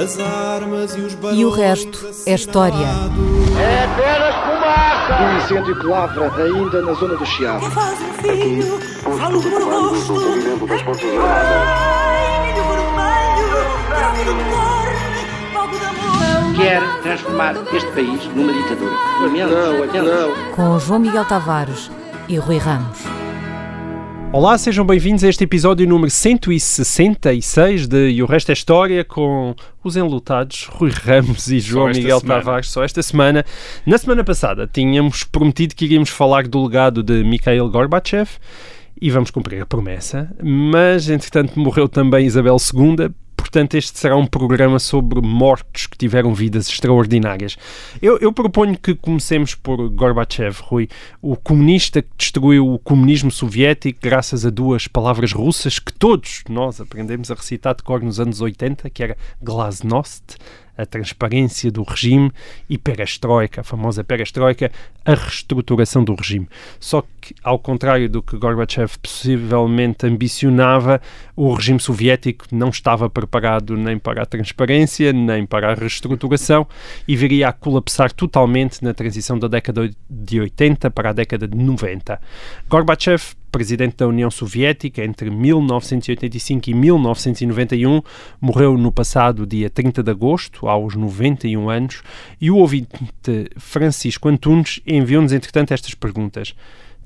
As armas e os E o resto é história. É apenas fumaça! Um incêndio que lavra ainda na zona do Chiado. faz um filho, falo do meu rosto. Ai, milho vermelho, grave do cor, fogo de amor. Quer transformar este país numa ditadura. Não, lamento. não. Com João Miguel Tavares e Rui Ramos. Olá, sejam bem-vindos a este episódio número 166 de E o Resto é História com os enlutados Rui Ramos e João Miguel semana. Tavares. Só esta semana. Na semana passada tínhamos prometido que iríamos falar do legado de Mikhail Gorbachev e vamos cumprir a promessa, mas entretanto morreu também Isabel II. Portanto, este será um programa sobre mortos que tiveram vidas extraordinárias. Eu, eu proponho que comecemos por Gorbachev, Rui, o comunista que destruiu o comunismo soviético graças a duas palavras russas que todos nós aprendemos a recitar de cor nos anos 80, que era glasnost, a transparência do regime, e perestroika, a famosa perestroika, a reestruturação do regime. Só que, ao contrário do que Gorbachev possivelmente ambicionava, o regime soviético não estava preparado nem para a transparência, nem para a reestruturação e viria a colapsar totalmente na transição da década de 80 para a década de 90. Gorbachev presidente da União Soviética entre 1985 e 1991, morreu no passado dia 30 de agosto, aos 91 anos, e o ouvinte Francisco Antunes enviou-nos, entretanto, estas perguntas.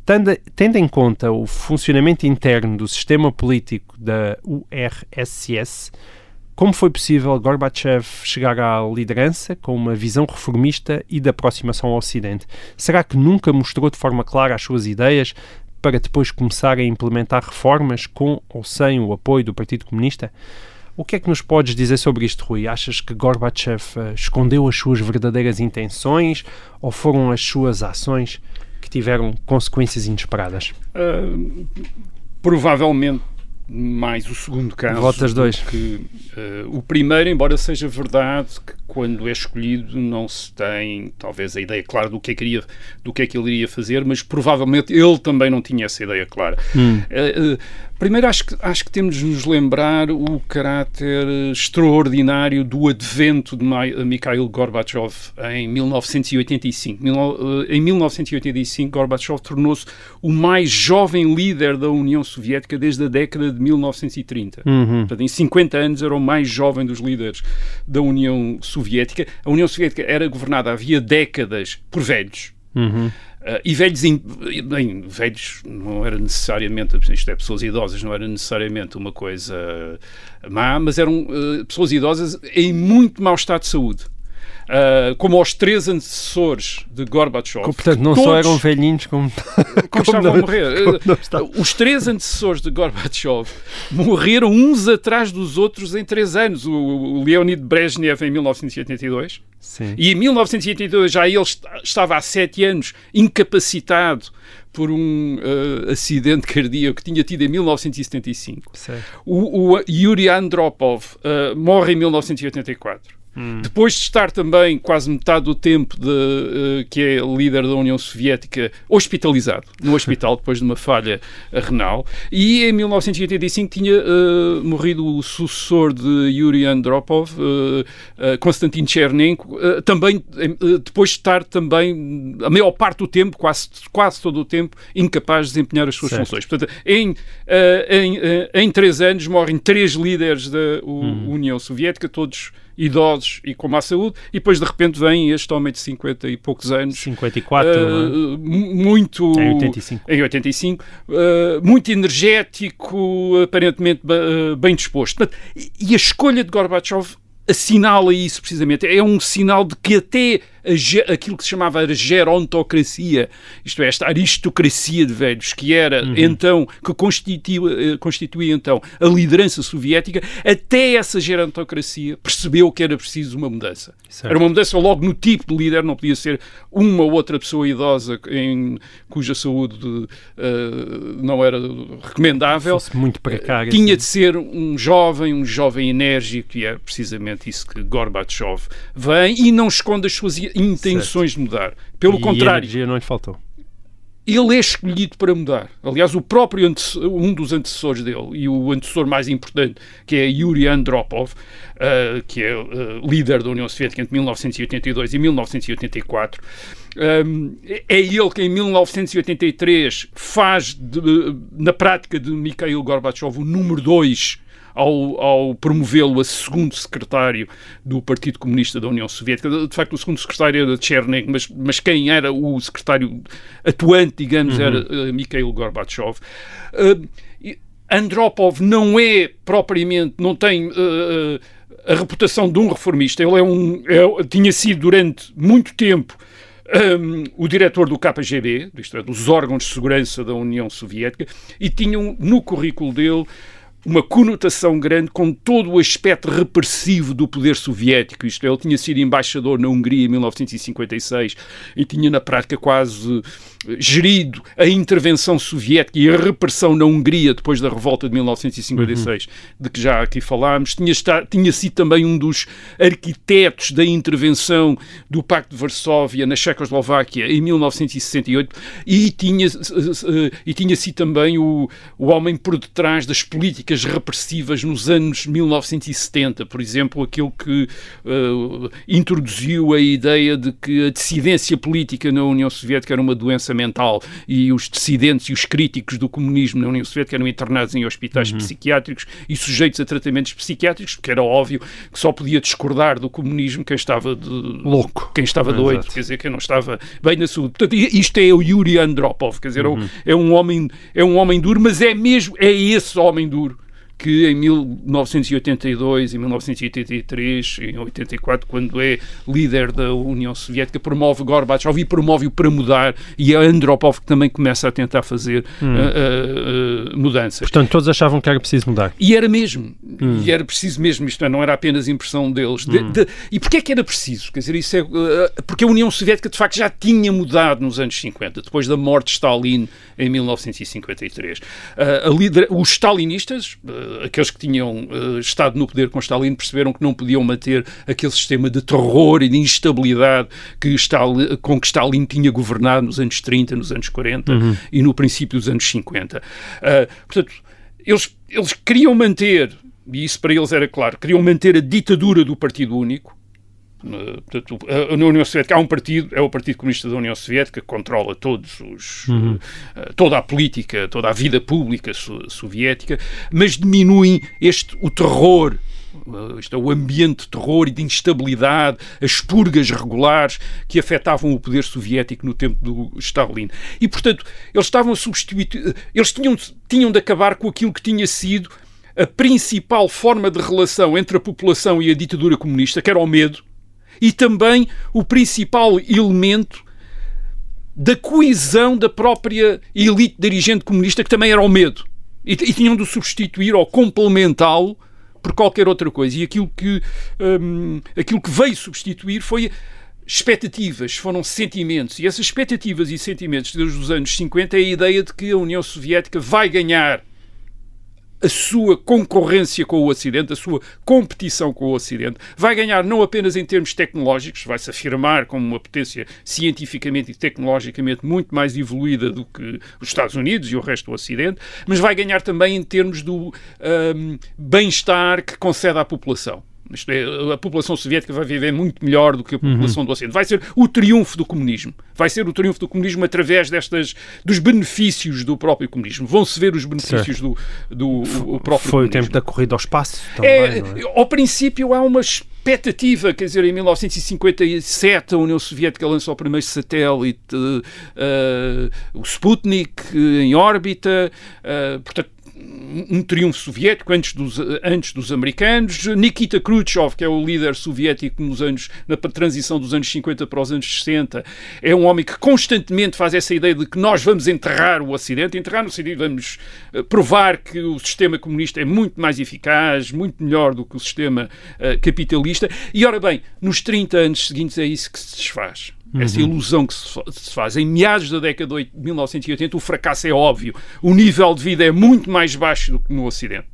Tendo, em conta o funcionamento interno do sistema político da URSS, como foi possível Gorbachev chegar à liderança com uma visão reformista e de aproximação ao Ocidente? Será que nunca mostrou de forma clara as suas ideias para depois começar a implementar reformas com ou sem o apoio do Partido Comunista? O que é que nos podes dizer sobre isto, Rui? Achas que Gorbachev eh, escondeu as suas verdadeiras intenções ou foram as suas ações que tiveram consequências inesperadas? Uh, provavelmente mais o segundo caso. Votas dois. do Que, uh, o primeiro, embora seja verdade que quando é escolhido não se tem talvez a ideia clara do que é que, iria, do que, é que ele iria fazer, mas provavelmente ele também não tinha essa ideia clara. Uh, uh, primeiro acho que, acho que temos de nos lembrar o caráter extraordinário do advento de Ma- Mikhail Gorbachev em 1985. Mil- Em 1985, Gorbachev tornou-se o mais jovem líder da União Soviética desde a década de 1930. Portanto, em 50 anos era o mais jovem dos líderes da União Soviética. A União Soviética era governada havia décadas por velhos. Uh, e velhos, in- bem, velhos não era necessariamente, isto é, pessoas idosas não era necessariamente uma coisa má, mas eram uh, pessoas idosas em muito mau estado de saúde. Uh, como aos três antecessores de Gorbachev. Portanto, não todos- só eram velhinhos como, como estavam não- a morrer. como estavam. Os três antecessores de Gorbachev morreram uns atrás dos outros em três anos. O, o Leonid Brezhnev em 1982 Sim. e em 1982 já ele est- estava há sete anos incapacitado por um eh, acidente cardíaco que tinha tido em 1975. Certo. O, o Yuri Andropov morre em 1984. Depois de estar também quase metade do tempo de, eh, que é líder da União Soviética hospitalizado no hospital depois de uma falha renal e em 1985 tinha eh, morrido o sucessor de Yuri Andropov, eh, Konstantin Chernenko, também depois de estar também a maior parte do tempo, quase, quase todo o tempo, incapaz de desempenhar as suas Certo. funções. Portanto, em, em, em três anos morrem três líderes da U- União Soviética, todos idosos e com má saúde, e depois de repente vem este homem de 50 e poucos anos. 54, eh, não é? mu- muito Em 85. em 85, eh, muito energético, aparentemente eh, bem disposto. Portanto, e a escolha de Gorbachev assinala isso precisamente. É um sinal de que até a aquilo que se chamava a gerontocracia, isto é, esta aristocracia de velhos, que era então, que constituía, eh, constituía então a liderança soviética, até essa gerontocracia percebeu que era preciso uma mudança. Certo. Era uma mudança logo no tipo de líder, não podia ser uma ou outra pessoa idosa em, cuja saúde eh, não era recomendável. Fosse muito precário. Tinha assim. de ser um jovem, um jovem enérgico, e é precisamente isso que Gorbachev vem e não esconde as suas intenções de mudar. Pelo E contrário, energia não lhe faltou. ele é escolhido para mudar. Aliás, o próprio um dos antecessores dele e o antecessor mais importante, que é Yuri Andropov, uh, que é uh, líder da União Soviética entre 1982 e 1984, um, é ele que em 1983 faz de, na prática de Mikhail Gorbachev o número 2 ao, ao promovê-lo a segundo secretário do Partido Comunista da União Soviética. De facto, o segundo secretário era Chernik, mas, mas quem era o secretário atuante, digamos, uhum. era uh, Mikhail Gorbachev. Uh, Andropov não é propriamente, não tem uh, a reputação de um reformista. Ele é um, é, tinha sido durante muito tempo um, o diretor do KGB, isto é, dos órgãos de segurança da União Soviética, e tinham no currículo dele uma conotação grande com todo o aspecto repressivo do poder soviético. Isto é, ele tinha sido embaixador na Hungria em 1956 e tinha na prática quase gerido a intervenção soviética e a repressão na Hungria depois da revolta de 1956, uhum. de que já aqui falámos. Tinha, tinha sido também um dos arquitetos da intervenção do Pacto de Varsóvia na Checoslováquia em 1968 e tinha, e tinha sido também o, o homem por detrás das políticas repressivas nos anos 1970, por exemplo, aquele que uh, introduziu a ideia de que a dissidência política na União Soviética era uma doença doença mental e os dissidentes e os críticos do comunismo na União Soviética eram internados em hospitais uhum. psiquiátricos e sujeitos a tratamentos psiquiátricos, porque era óbvio que só podia discordar do comunismo quem estava de... louco, quem estava doido, Exato. quer dizer, quem não estava bem na saúde. Portanto, isto é o Yuri Andropov, quer dizer, é uhum. é um homem é um homem duro, mas é mesmo é esse homem duro que em 1982, em 1983, em 84, quando é líder da União Soviética, promove Gorbachev e promove-o para mudar, e é Andropov que também começa a tentar fazer hum. uh, uh, mudanças. Portanto, todos achavam que era preciso mudar. E era mesmo. Hum. E era preciso mesmo, isto é, não era apenas impressão deles. De, hum. de, e porquê é que era preciso? Quer dizer, isso é, uh, porque a União Soviética, de facto, já tinha mudado nos anos 50, depois da morte de Stalin em 1953. Líder, os stalinistas aqueles que tinham uh, estado no poder com Stalin perceberam que não podiam manter aquele sistema de terror e de instabilidade que Stalin, com que Stalin tinha governado nos anos 30, nos anos 40 uhum. e no princípio dos anos 50. Uh, eh, portanto, eles, eles queriam manter, e isso para eles era claro, queriam manter a ditadura do Partido Único, Portanto, na União Soviética há um partido, é o Partido Comunista da União Soviética, que controla todos os, uhum. Eh, toda a política, toda a vida pública soviética, mas diminuem este, o terror isto é, o ambiente de terror e de instabilidade, as purgas regulares que afetavam o poder soviético no tempo do Stalin. E, portanto, eles estavam a substituir, eles tinham, tinham de acabar com aquilo que tinha sido a principal forma de relação entre a população e a ditadura comunista, que era o medo, e também o principal elemento da coesão da própria elite dirigente comunista, que também era o medo. E, e tinham de substituir ou complementá-lo por qualquer outra coisa. E aquilo que, hum, aquilo que veio substituir foi expectativas, foram sentimentos. E essas expectativas e sentimentos desde os anos 50 é a ideia de que a União Soviética vai ganhar a sua concorrência com o Ocidente, a sua competição com o Ocidente, vai ganhar não apenas em termos tecnológicos, vai se afirmar como uma potência cientificamente e tecnologicamente muito mais evoluída do que os Estados Unidos e o resto do Ocidente, mas vai ganhar também em termos do um, bem-estar que concede à população. É, a população soviética vai viver muito melhor do que a população uhum. do Ocidente. Vai ser o triunfo do comunismo. Vai ser o triunfo do comunismo através destas, dos benefícios do próprio comunismo. Vão-se ver os benefícios do, do o próprio Foi comunismo. o tempo da corrida ao espaço também, é, é? Ao princípio há uma expectativa, quer dizer, em 1957 a União Soviética lançou o primeiro satélite, uh, o Sputnik, em órbita, uh, portanto um triunfo soviético antes dos, antes dos americanos. Nikita Khrushchev, que é o líder soviético nos anos, na transição dos anos 50 para os anos 60, é um homem que constantemente faz essa ideia de que nós vamos enterrar o Ocidente, enterrar no sentido vamos eh, provar que o sistema comunista é muito mais eficaz, muito melhor do que o sistema uh, capitalista. E ora bem, nos 30 anos seguintes é isso que se desfaz essa uhum. ilusão que se faz. Em meados da década de 1980, o fracasso é óbvio. O nível de vida é muito mais baixo do que no Ocidente.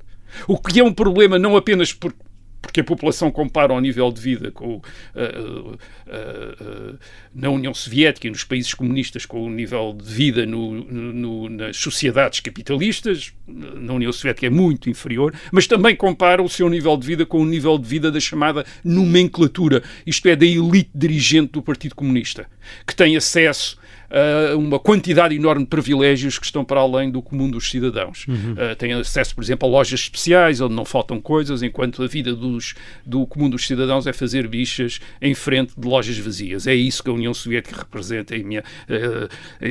O que é um problema não apenas por, porque a população compara o nível de vida com, uh, uh, uh, na União Soviética e nos países comunistas com o nível de vida no, no, nas sociedades capitalistas, na União Soviética é muito inferior, mas também compara o seu nível de vida com o nível de vida da chamada nomenclatura, isto é, da elite dirigente do Partido Comunista, que tem acesso uh, uma quantidade enorme de privilégios que estão para além do comum dos cidadãos. Uhum. Uh, têm acesso, por exemplo, a lojas especiais onde não faltam coisas, enquanto a vida dos, do comum dos cidadãos é fazer bichas em frente de lojas vazias. É isso que a União Soviética representa, em, uh,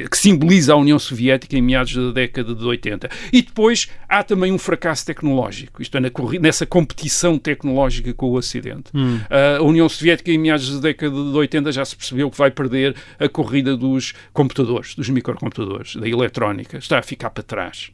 que simboliza a União Soviética em meados da década de 80. E depois há também um fracasso tecnológico, isto é, na, nessa competição tecnológica com o Ocidente. Uhum. a União Soviética em meados da década de 80 já se percebeu que vai perder a corrida dos computadores, dos microcomputadores, da eletrónica, está a ficar para trás.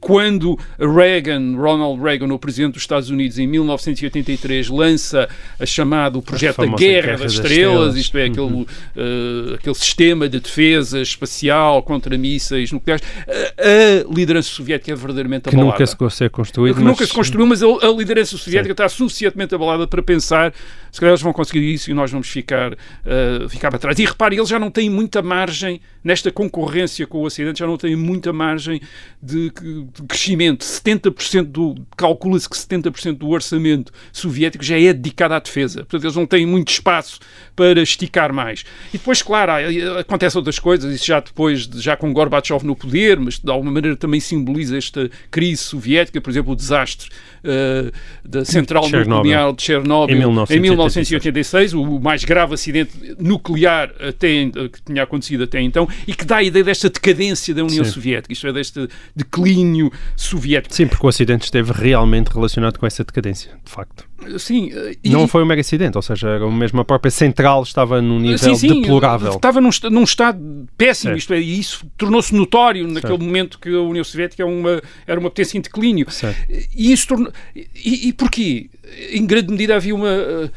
Quando Reagan, Ronald Reagan, o presidente dos Estados Unidos, em 1983, lança a chamada o projeto da Guerra, Guerra das, das Estrelas, isto é, aquele, uh, aquele sistema de defesa espacial contra mísseis nucleares, a, a liderança soviética é verdadeiramente abalada. Que nunca se consegue construir. Que mas... nunca se construiu, mas a, a liderança soviética Sim. está suficientemente abalada para pensar se calhar eles vão conseguir isso e nós vamos ficar, uh, ficar para trás. E repare, eles já não têm muita margem nesta concorrência com o Ocidente, já não têm muita margem de, de crescimento. 70% do, calcula-se que 70% do orçamento soviético já é dedicado à defesa. Portanto, eles não têm muito espaço para esticar mais. E depois, claro, acontecem outras coisas, isso já depois, já com Gorbachev no poder, mas de alguma maneira também simboliza esta crise soviética, por exemplo, o desastre uh, da central Chernobyl. nuclear de Chernobyl em 1986. em 1986, o mais grave acidente nuclear até, que tinha acontecido até então, e que dá a ideia desta decadência da União Sim. Soviética, isto é, deste declínio soviético. Sim, porque o acidente esteve realmente relacionado com essa decadência, de facto. Sim, e... Não foi um mega acidente, ou seja, mesmo a própria central estava num nível sim, sim, deplorável. Estava num, num estado péssimo, certo. isto é, e isso tornou-se notório naquele certo. momento que a União Soviética era é uma, era uma potência em declínio. Certo. E isso tornou. E, e porquê? Em grande medida havia uma.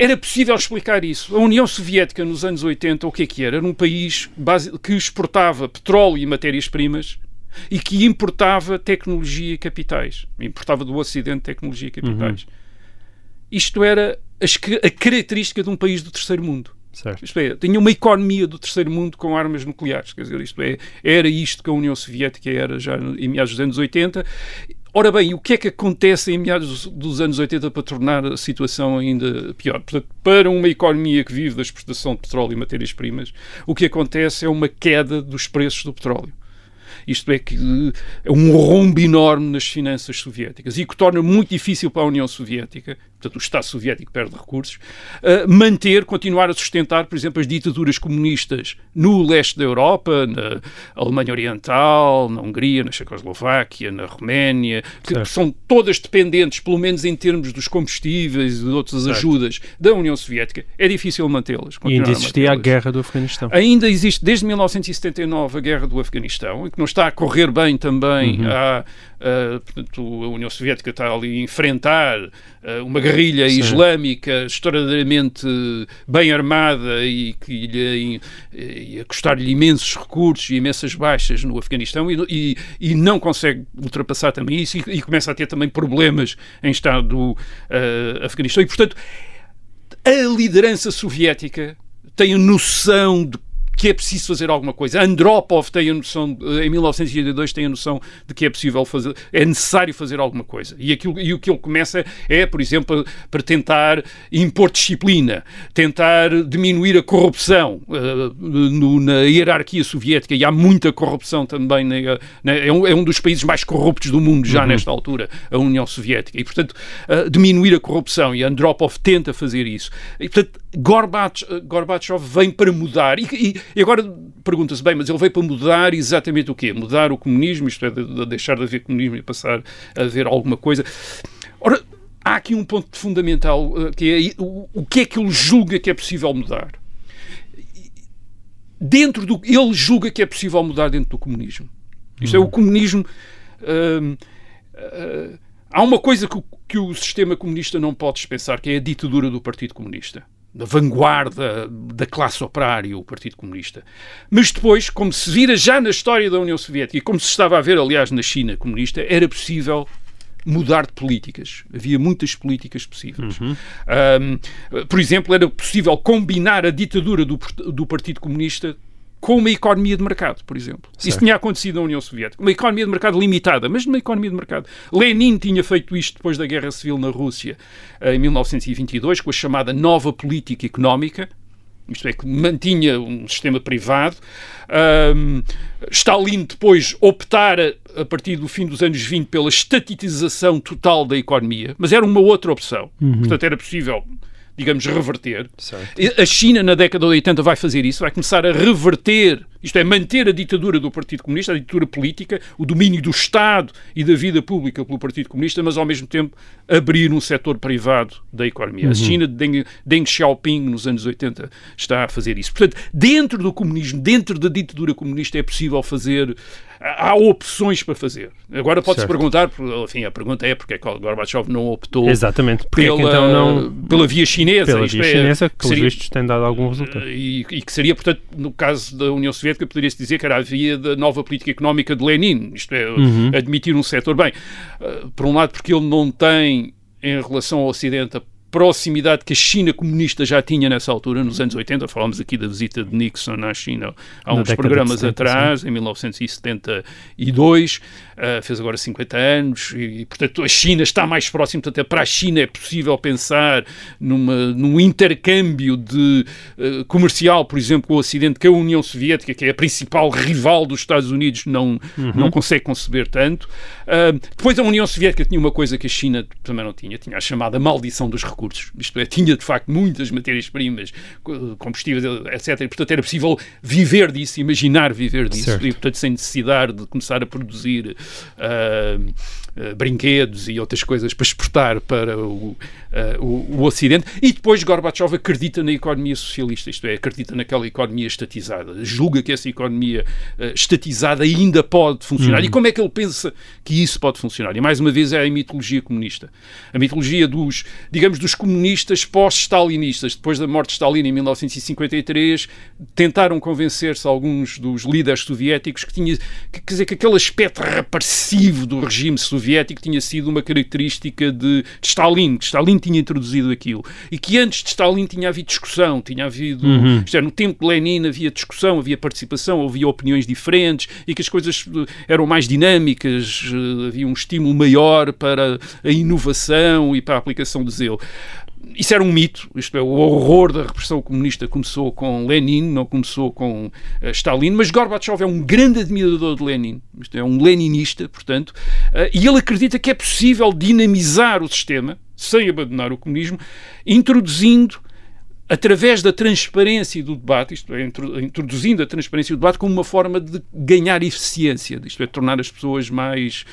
Era possível explicar isso. A União Soviética, nos anos 80, o que é que era? Era um país que exportava petróleo e matérias-primas e que importava tecnologia e capitais. Importava do Ocidente tecnologia e capitais. Uhum. Isto era a característica de um país do terceiro mundo. Certo. Isto é, tinha uma economia do terceiro mundo com armas nucleares. Quer dizer, isto é, era isto que a União Soviética era já em meados dos anos 80. Ora bem, o que é que acontece em meados dos anos 80 para tornar a situação ainda pior? Portanto, para uma economia que vive da exportação de petróleo e matérias-primas, o que acontece é uma queda dos preços do petróleo. Isto é que é um rombo enorme nas finanças soviéticas e que torna muito difícil para a União Soviética portanto o Estado soviético perde recursos, uh, manter, continuar a sustentar, por exemplo, as ditaduras comunistas no leste da Europa, na Alemanha Oriental, na Hungria, na Checoslováquia, na Roménia, que, que são todas dependentes, pelo menos em termos dos combustíveis e de outras certo. ajudas da União Soviética, é difícil mantê-las. E ainda existia a, a guerra do Afeganistão. Ainda existe, desde 1979, a guerra do Afeganistão, que não está a correr bem também. Uhum. Há, uh, portanto, a União Soviética está ali a enfrentar uh, uma guerrilha Sim. islâmica extraordinariamente bem armada e que lhe ia custar-lhe imensos recursos e imensas baixas no Afeganistão e, e, e não consegue ultrapassar também isso e, e, começa a ter também problemas em estado do uh, Afeganistão. E, portanto, a liderança soviética tem a noção de que é preciso fazer alguma coisa. Andropov tem a noção, em 1982 tem a noção de que é possível fazer, é necessário fazer alguma coisa. E, aquilo, e o que ele começa é, por exemplo, para tentar impor disciplina, tentar diminuir a corrupção uh, no, na hierarquia soviética, e há muita corrupção também, na, na, é, um, é, um, dos países mais corruptos do mundo já uhum. nesta altura, a União Soviética. E, portanto, uh, diminuir a corrupção, e Andropov tenta fazer isso. E, portanto, Gorbachev, Gorbachev vem para mudar. E, e, agora pergunta-se, bem, mas ele veio para mudar exatamente o quê? Mudar o comunismo, isto é, de, de deixar de haver comunismo e passar a haver alguma coisa. Ora, há aqui um ponto fundamental, eh, que é o, o que é que ele julga que é possível mudar. Dentro do. Ele julga que é possível mudar dentro do comunismo. Isto uhum. é, o comunismo. Uh, uh, há uma coisa que, que o sistema comunista não pode dispensar, que é a ditadura do Partido Comunista da vanguarda da classe operária, o Partido Comunista. Mas depois, como se vira já na história da União Soviética, e como se estava a ver, aliás, na China comunista, era possível mudar de políticas. Havia muitas políticas possíveis. Um, por exemplo, era possível combinar a ditadura do, do Partido Comunista com uma economia de mercado, por exemplo. Certo. Isso tinha acontecido na União Soviética. Uma economia de mercado limitada, mas uma economia de mercado. Lenin tinha feito isto depois da Guerra Civil na Rússia, eh, em 1922, com a chamada nova política económica, isto é, que mantinha um sistema privado. Um, Stalin depois optara, a partir do fim dos anos 20, pela estatização total da economia, mas era uma outra opção. Uhum. Portanto, era possível digamos, reverter. Certo. A China, na década de 80, vai fazer isso, vai começar a reverter, isto é, manter a ditadura do Partido Comunista, a ditadura política, o domínio do Estado e da vida pública pelo Partido Comunista, mas ao mesmo tempo abrir um setor privado da economia. Uhum. A China de Deng, Deng Xiaoping, nos anos 80, está a fazer isso. Portanto, dentro do comunismo, dentro da ditadura comunista, é possível fazer há opções para fazer. Agora pode-se perguntar, enfim, a pergunta é porque é que Gorbachev não optou Exatamente. É pela, então não... pela via chinesa. Pela via é, chinesa, que, que seria, vistos tem dado algum resultado. E, e, que seria, portanto, no caso da União Soviética, poderia-se dizer que era a via da nova política económica de Lenin, isto é, uhum. admitir um setor. Bem, eh, por um lado, porque ele não tem, em relação ao Ocidente, a proximidade que a China comunista já tinha nessa altura, nos anos 80, falámos aqui da visita de Nixon à China há uns programas 70, atrás, sim. em 1972, uh, fez agora 50 anos, e, portanto a China está mais próxima, portanto para a China é possível pensar numa, num intercâmbio de uh, comercial, por exemplo, com o Ocidente, que a União Soviética, que é a principal rival dos Estados Unidos, não, uhum. não consegue conceber tanto. Uh, depois a União Soviética tinha uma coisa que a China também não tinha, tinha a chamada maldição dos recursos. Isto é, tinha de facto muitas matérias-primas, combustíveis, etc. E portanto era possível viver disso, imaginar viver disso, certo. e portanto sem necessidade de começar a produzir Um. Uh, uh, brinquedos e outras coisas para exportar para o, uh, o, o, Ocidente. E depois Gorbachev acredita na economia socialista, isto é, acredita naquela economia estatizada, julga que essa economia estatizada ainda pode funcionar. Uhum. E como é que ele pensa que isso pode funcionar? E mais uma vez é a mitologia comunista. A mitologia dos, digamos, dos comunistas pós-stalinistas. Depois da morte de Stalin em 1953, tentaram convencer-se alguns dos líderes soviéticos que tinha, que, quer dizer, que aquele aspecto repressivo do regime soviético tinha sido uma característica de, Stalin, que Stalin tinha introduzido aquilo. E que antes de Stalin tinha havido discussão, tinha havido. Uhum. Isto é, no tempo de Lenin havia discussão, havia participação, havia opiniões diferentes e que as coisas eh, eram mais dinâmicas, eh, havia um estímulo maior para a inovação e para a aplicação de zelo isso era um mito, isto é, o horror da repressão comunista começou com Lenin, não começou com uh, Stalin, mas Gorbachev é um grande admirador de Lenin, isto é, um leninista, portanto, uh, e ele acredita que é possível dinamizar o sistema, sem abandonar o comunismo, introduzindo através da transparência do debate, isto é, introduzindo a transparência do debate como uma forma de ganhar eficiência, isto é, tornar as pessoas mais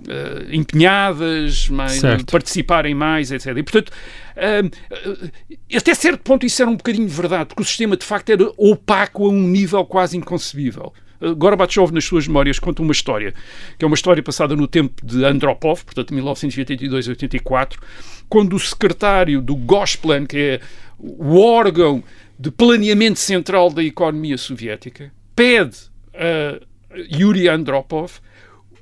uh, empenhadas, mais certo. participarem mais, etc. E, portanto, uh, até certo ponto isso era um bocadinho verdade, porque o sistema de facto era opaco a um nível quase inconcebível. Gorbachev, nas suas memórias, conta uma história, que é uma história passada no tempo de Andropov, portanto, 1982-84, quando o secretário do Gosplan, que é o órgão de planeamento central da economia soviética, pede a Yuri Andropov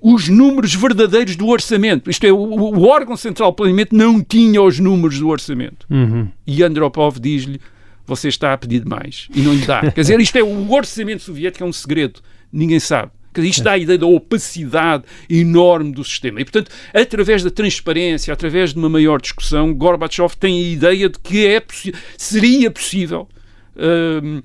os números verdadeiros do orçamento. Isto é, o, o órgão central de planeamento não tinha os números do orçamento. Uhum. E Andropov diz-lhe: você está a pedir demais e não lhe dá. Quer dizer, isto é o orçamento soviético é um segredo, ninguém sabe. Isto dá a ideia da opacidade enorme do sistema. E, portanto, através da transparência, através de uma maior discussão, Gorbachev tem a ideia de que é seria possível. Uh,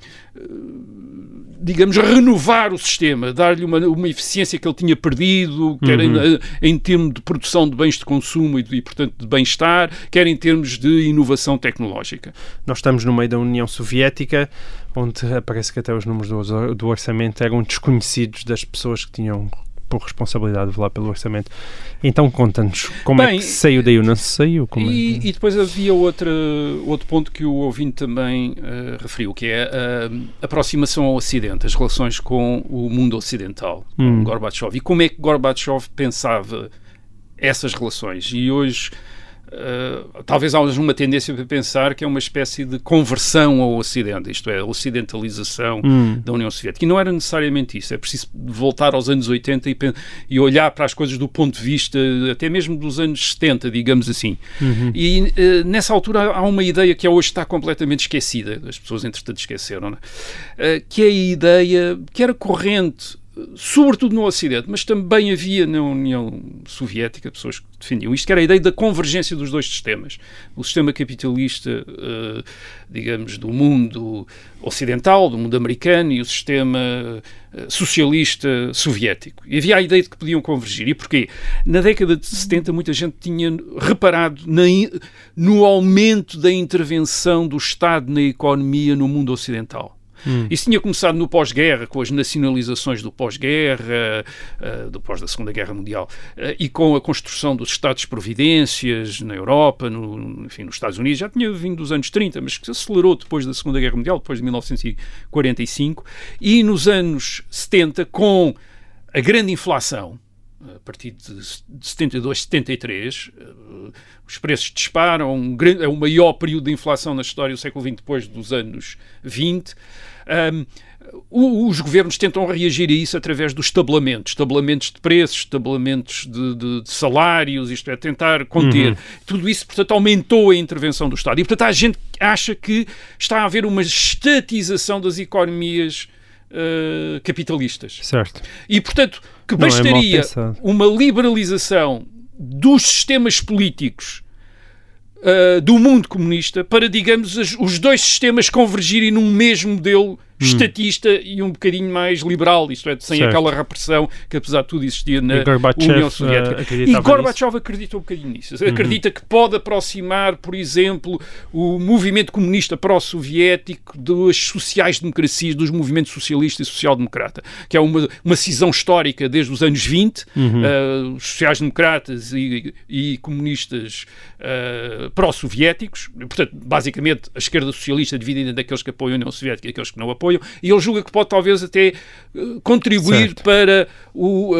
digamos, renovar o sistema, dar-lhe uma, uma eficiência que ele tinha perdido, quer uhum. em, em termos de produção de bens de consumo e, de, e portanto, de bem-estar, quer em termos de inovação tecnológica. Nós estamos no meio da União Soviética, onde parece que até os números do, do orçamento eram desconhecidos das pessoas que tinham por responsabilidade de velar pelo orçamento. Então conta-nos como Bem, é que saiu daí ou não saiu. Como e, é? e depois havia outra, outro ponto que o ouvinte também uh, referiu, que é a aproximação ao Ocidente, as relações com o mundo ocidental, com hum. Gorbachev. E como é que Gorbachev pensava essas relações? E hoje Uh, talvez haja uma tendência para pensar que é uma espécie de conversão ao Ocidente, isto é, a ocidentalização Hum. da União Soviética. E não era necessariamente isso, é preciso voltar aos anos 80 e, e olhar para as coisas do ponto de vista até mesmo dos anos 70, digamos assim. E eh, nessa altura há uma ideia que hoje está completamente esquecida, as pessoas entretanto esqueceram, é? Eh, que é a ideia que era corrente sobretudo no Ocidente, mas também havia na União Soviética pessoas que defendiam isto, que era a ideia da convergência dos dois sistemas. O sistema capitalista, eh, digamos, do mundo ocidental, do mundo americano, e o sistema eh, socialista soviético. E havia a ideia de que podiam convergir. E porquê? Na década de 70 muita gente tinha reparado no aumento da intervenção do Estado na economia no mundo ocidental. Isso tinha começado no pós-guerra, com as nacionalizações do pós-guerra, eh, do pós da Segunda Guerra Mundial, eh, e com a construção dos Estados-providências na Europa, no, enfim, nos Estados Unidos. Já tinha vindo dos anos 30, mas que se acelerou depois da Segunda Guerra Mundial, depois de 1945. E nos anos 70, com a grande inflação, a partir de 72, 73, eh, os preços disparam, um grande- é o maior período de inflação na história do século XX depois dos anos 20. Ahm, o- os governos tentam reagir a isso através dos estabelamentos, estabelamentos de preços, estabelamentos de, de- de salários, isto é, tentar conter. Tudo isso, portanto, aumentou a intervenção do Estado. E, portanto, há gente acha que está a haver uma estatização das economias eh, capitalistas. Certo. E, portanto, que é bastaria pensado. uma liberalização dos sistemas políticos ah, do mundo comunista para, digamos, os dois sistemas convergirem num mesmo modelo estatista e um bocadinho mais liberal, isto é, sem Certo. aquela repressão que, apesar de tudo, existia na União Soviética. acreditava e Gorbachev acredita um bocadinho nisso. Acredita que pode aproximar, por exemplo, o movimento comunista pró-soviético das sociais-democracias, dos movimentos socialista e social-democrata, que é uma, uma cisão histórica desde os anos 20, ah, os sociais-democratas e, e comunistas ah, pró-soviéticos, portanto, basicamente, a esquerda socialista dividida daqueles que apoiam a União Soviética e aqueles que não apoiam, e ele julga que pode talvez até eh, contribuir Certo. para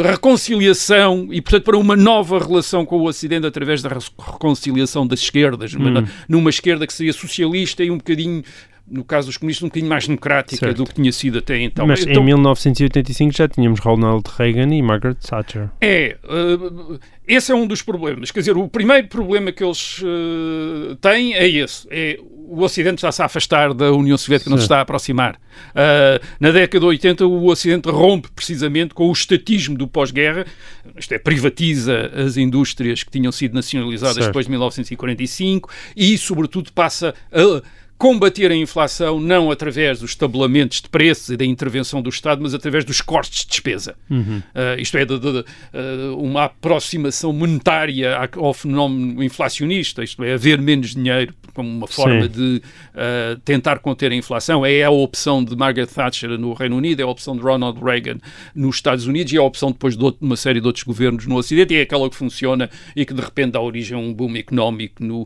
a reconciliação e, portanto, para uma nova relação com o Ocidente através da re- reconciliação das esquerdas, numa, Hum. numa esquerda que seria socialista e um bocadinho, no caso dos comunistas, um bocadinho mais democrática Certo. do que tinha sido até então. Mas Então, em 1985 já tínhamos Ronald Reagan e Margaret Thatcher. É, uh, esse é um dos problemas. Quer dizer, o primeiro problema que eles uh, têm é esse. É o Ocidente está-se a afastar da União Soviética, não se Certo. está a aproximar. Uh, na década de 80, o Ocidente rompe precisamente com o estatismo do pós-guerra, isto é, privatiza as indústrias que tinham sido nacionalizadas Certo. depois de 1945 e, sobretudo, passa a combater a inflação não através dos estabelamentos de preços e da intervenção do Estado, mas através dos cortes de despesa. Uh, isto é, de, de- de, uh, uma aproximação monetária ao fenómeno inflacionista, isto é, haver menos dinheiro como uma forma Sim. de uh, tentar conter a inflação. É a opção de Margaret Thatcher no Reino Unido, é a opção de Ronald Reagan nos Estados Unidos e é a opção depois de outro- uma série de outros governos no Ocidente e é aquela que funciona e que de repente dá origem a um boom económico no,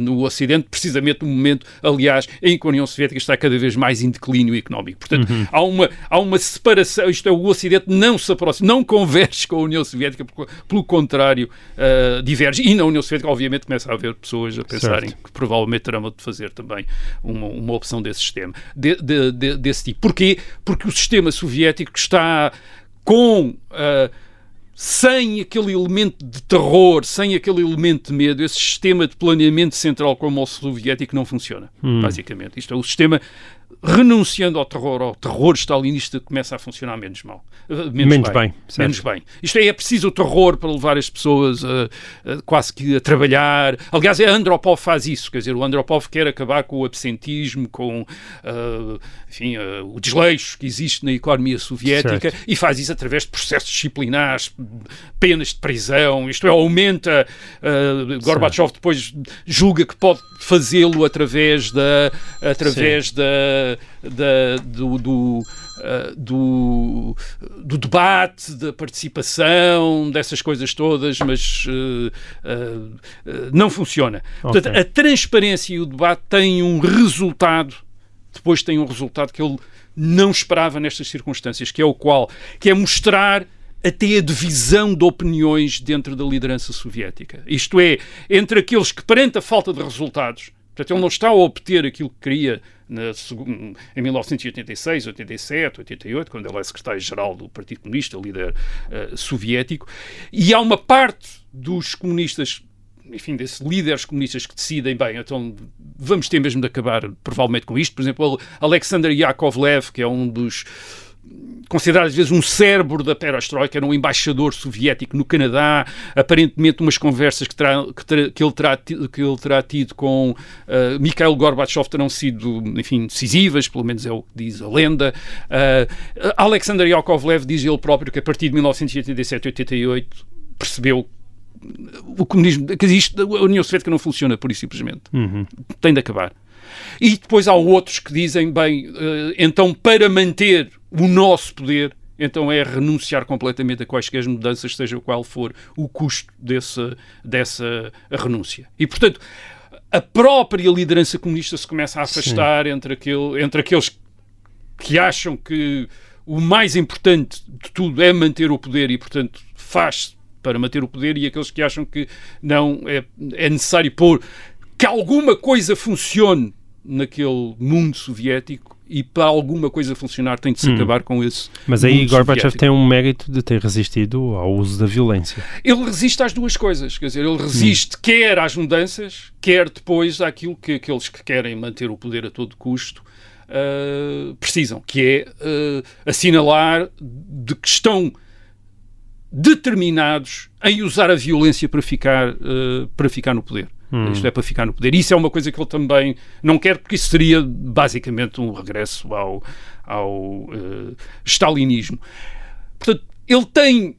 no Ocidente, precisamente no momento, aliás, em que a União Soviética está cada vez mais em declínio económico. Portanto, há, uma, há uma separação, isto é, o Ocidente não se aproxima, não converge com a União Soviética, pelo, pelo contrário, ah, diverge. E na União Soviética, obviamente, começa a haver pessoas a pensarem Certo. que provavelmente terão de fazer também uma, uma opção desse sistema, de- de- de- desse tipo. Porquê? Porque o sistema soviético está com. ah, sem aquele elemento de terror, sem aquele elemento de medo, esse sistema de planeamento central como o soviético não funciona, basicamente. Isto é, o sistema, renunciando ao terror, ao terror stalinista, começa a funcionar menos mal. eh, Menos, Menos bem, certo. menos bem. Isto é, é preciso o terror para levar as pessoas a, a quase que a trabalhar. Aliás, é Andropov faz isso, quer dizer, o Andropov quer acabar com o absentismo, com ah, enfim, ah, o desleixo que existe na economia soviética Certo. e faz isso através de processos disciplinares, penas de prisão, isto é, aumenta. ah, Gorbachev depois julga que pode fazê-lo através da através da, da do, do ah, do, do debate, da participação, dessas coisas todas, mas ah, ah, não funciona. Portanto, Ok. a transparência e o debate têm um resultado, depois têm um resultado que ele não esperava nestas circunstâncias, que é o qual? Que é mostrar até a divisão de opiniões dentro da liderança soviética. Isto é, entre aqueles que, perante a falta de resultados, portanto, ele não está a obter aquilo que queria na, em 1986, 87, 88, quando ele é secretário-geral do Partido Comunista, líder uh, soviético, e há uma parte dos comunistas enfim, desses líderes comunistas que decidem, bem, então vamos ter mesmo de acabar provavelmente com isto. Por exemplo, Alexander Yakovlev, que é um dos considerado às vezes um cérebro da perestroika, era um embaixador soviético no Canadá, aparentemente umas conversas que, terá, que, terá, que, ele, terá, que ele terá tido com uh, Mikhail Gorbachev terão sido, enfim, decisivas, pelo menos é o que diz a lenda. Uh, Alexander Yakovlev diz ele próprio que a partir de 1987-88 percebeu o comunismo, que isto, a União Soviética não funciona, por isso simplesmente. Uhum. Tem de acabar. E depois há outros que dizem, bem, uh, então para manter o nosso poder, então é renunciar completamente a quaisquer mudanças, seja qual for o custo dessa, dessa renúncia. E, portanto, a própria liderança comunista se começa a afastar entre, aquele, entre aqueles que acham que o mais importante de tudo é manter o poder e, portanto, faz para manter o poder e aqueles que acham que não é, é necessário pôr que alguma coisa funcione naquele mundo soviético e para alguma coisa funcionar tem de se hum. acabar com esse. Mas aí Gorbachev tem um mérito de ter resistido ao uso da violência. Ele resiste às duas coisas, quer dizer, ele resiste hum. quer às mudanças, quer depois àquilo que aqueles que querem manter o poder a todo custo uh, precisam, que é uh, assinalar de que estão determinados em usar a violência para ficar, uh, para ficar no poder. Hum. Isto é para ficar no poder. Isso é uma coisa que ele também não quer, porque isso seria basicamente um regresso ao, ao uh, stalinismo. Portanto, ele tem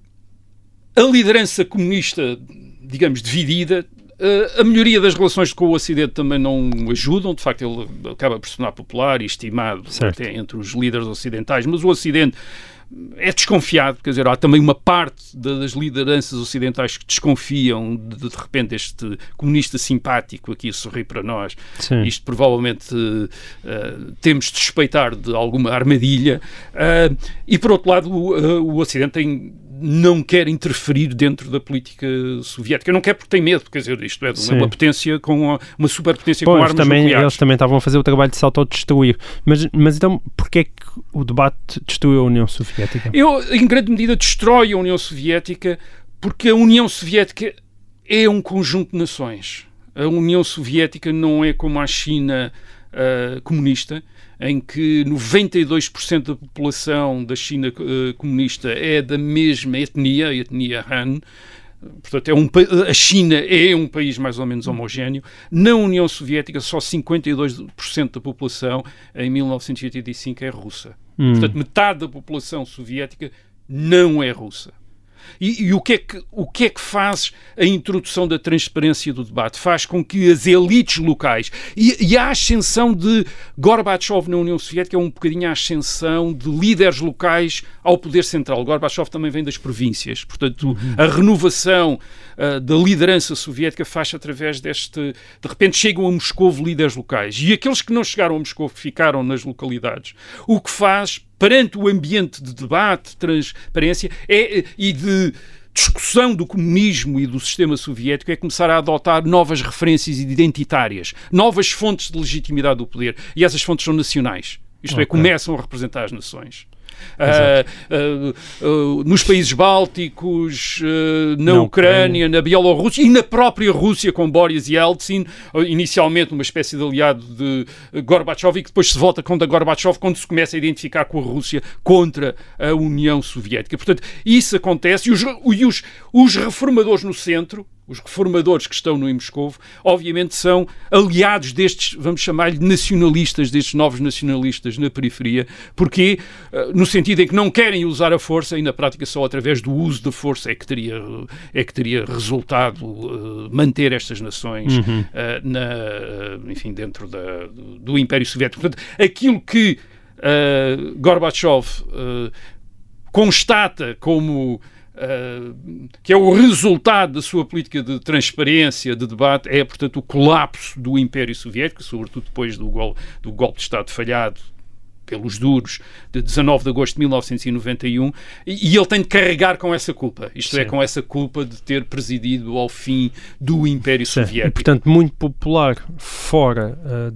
a liderança comunista, digamos, dividida. Uh, a melhoria das relações com o Ocidente também não ajudam. De facto, ele acaba por se tornar popular e estimado certo. até entre os líderes ocidentais, mas o Ocidente é desconfiado, quer dizer, há também uma parte das lideranças ocidentais que desconfiam de, de repente este comunista simpático aqui a sorrir para nós. Sim. Isto provavelmente uh, temos de suspeitar de alguma armadilha. Uh, e por outro lado, o, uh, o Ocidente tem não quer interferir dentro da política soviética. Não quer porque tem medo, quer dizer, isto é uma potência com uma superpotência com armas também, nucleares. Eles também estavam a fazer o trabalho de se autodestruir. Mas, mas então, porquê é que o debate destruiu a União Soviética? Eu, em grande medida, destrói a União Soviética porque a União Soviética é um conjunto de nações. A União Soviética não é como a China uh, comunista, em que 92% da população da China uh, comunista é da mesma etnia, a etnia Han. Portanto, é um, a China é um país mais ou menos homogéneo. Na União Soviética, só 52% da população em 1985 é russa. Hum. Portanto, metade da população soviética não é russa. E, e, o, que é que, o que é que faz a introdução da transparência do debate? Faz com que as elites locais e, e a ascensão de Gorbachev na União Soviética é um bocadinho a ascensão de líderes locais ao poder central. Gorbachev também vem das províncias, portanto, a renovação uh, da liderança soviética faz através deste. De repente chegam a Moscou líderes locais e aqueles que não chegaram a Moscou ficaram nas localidades. O que faz perante o ambiente de debate, transparência é, e de discussão do comunismo e do sistema soviético é começar a adotar novas referências identitárias, novas fontes de legitimidade do poder. E essas fontes são nacionais. Isto é, okay. é, começam a representar as nações. Uh, nos países bálticos, na Não, Ucrânia, é. na Bielorrússia e na própria Rússia com Boris Yeltsin, inicialmente uma espécie de aliado de Gorbachev e que depois se volta contra Gorbachev quando se começa a identificar com a Rússia contra a União Soviética. Portanto, isso acontece e os, e os, os reformadores no centro, os reformadores que estão no Moscou, obviamente são aliados destes, vamos chamar-lhe nacionalistas, destes novos nacionalistas na periferia, porque eh, no sentido em que não querem usar a força e na prática só através do uso da força é que teria, é que teria resultado uh, manter estas nações uhum. uh, na, enfim, dentro da, do Império Soviético. Portanto, aquilo que uh, Gorbachev constata como Uh, que é o resultado da sua política de transparência, de debate, é, portanto, o colapso do Império Soviético, sobretudo depois do, gol, do golpe de Estado falhado pelos duros de 19 de agosto de 1991 e, e ele tem de carregar com essa culpa, isto é, Sim. com essa culpa de ter presidido ao fim do Império E, Soviético. portanto, muito popular fora ah,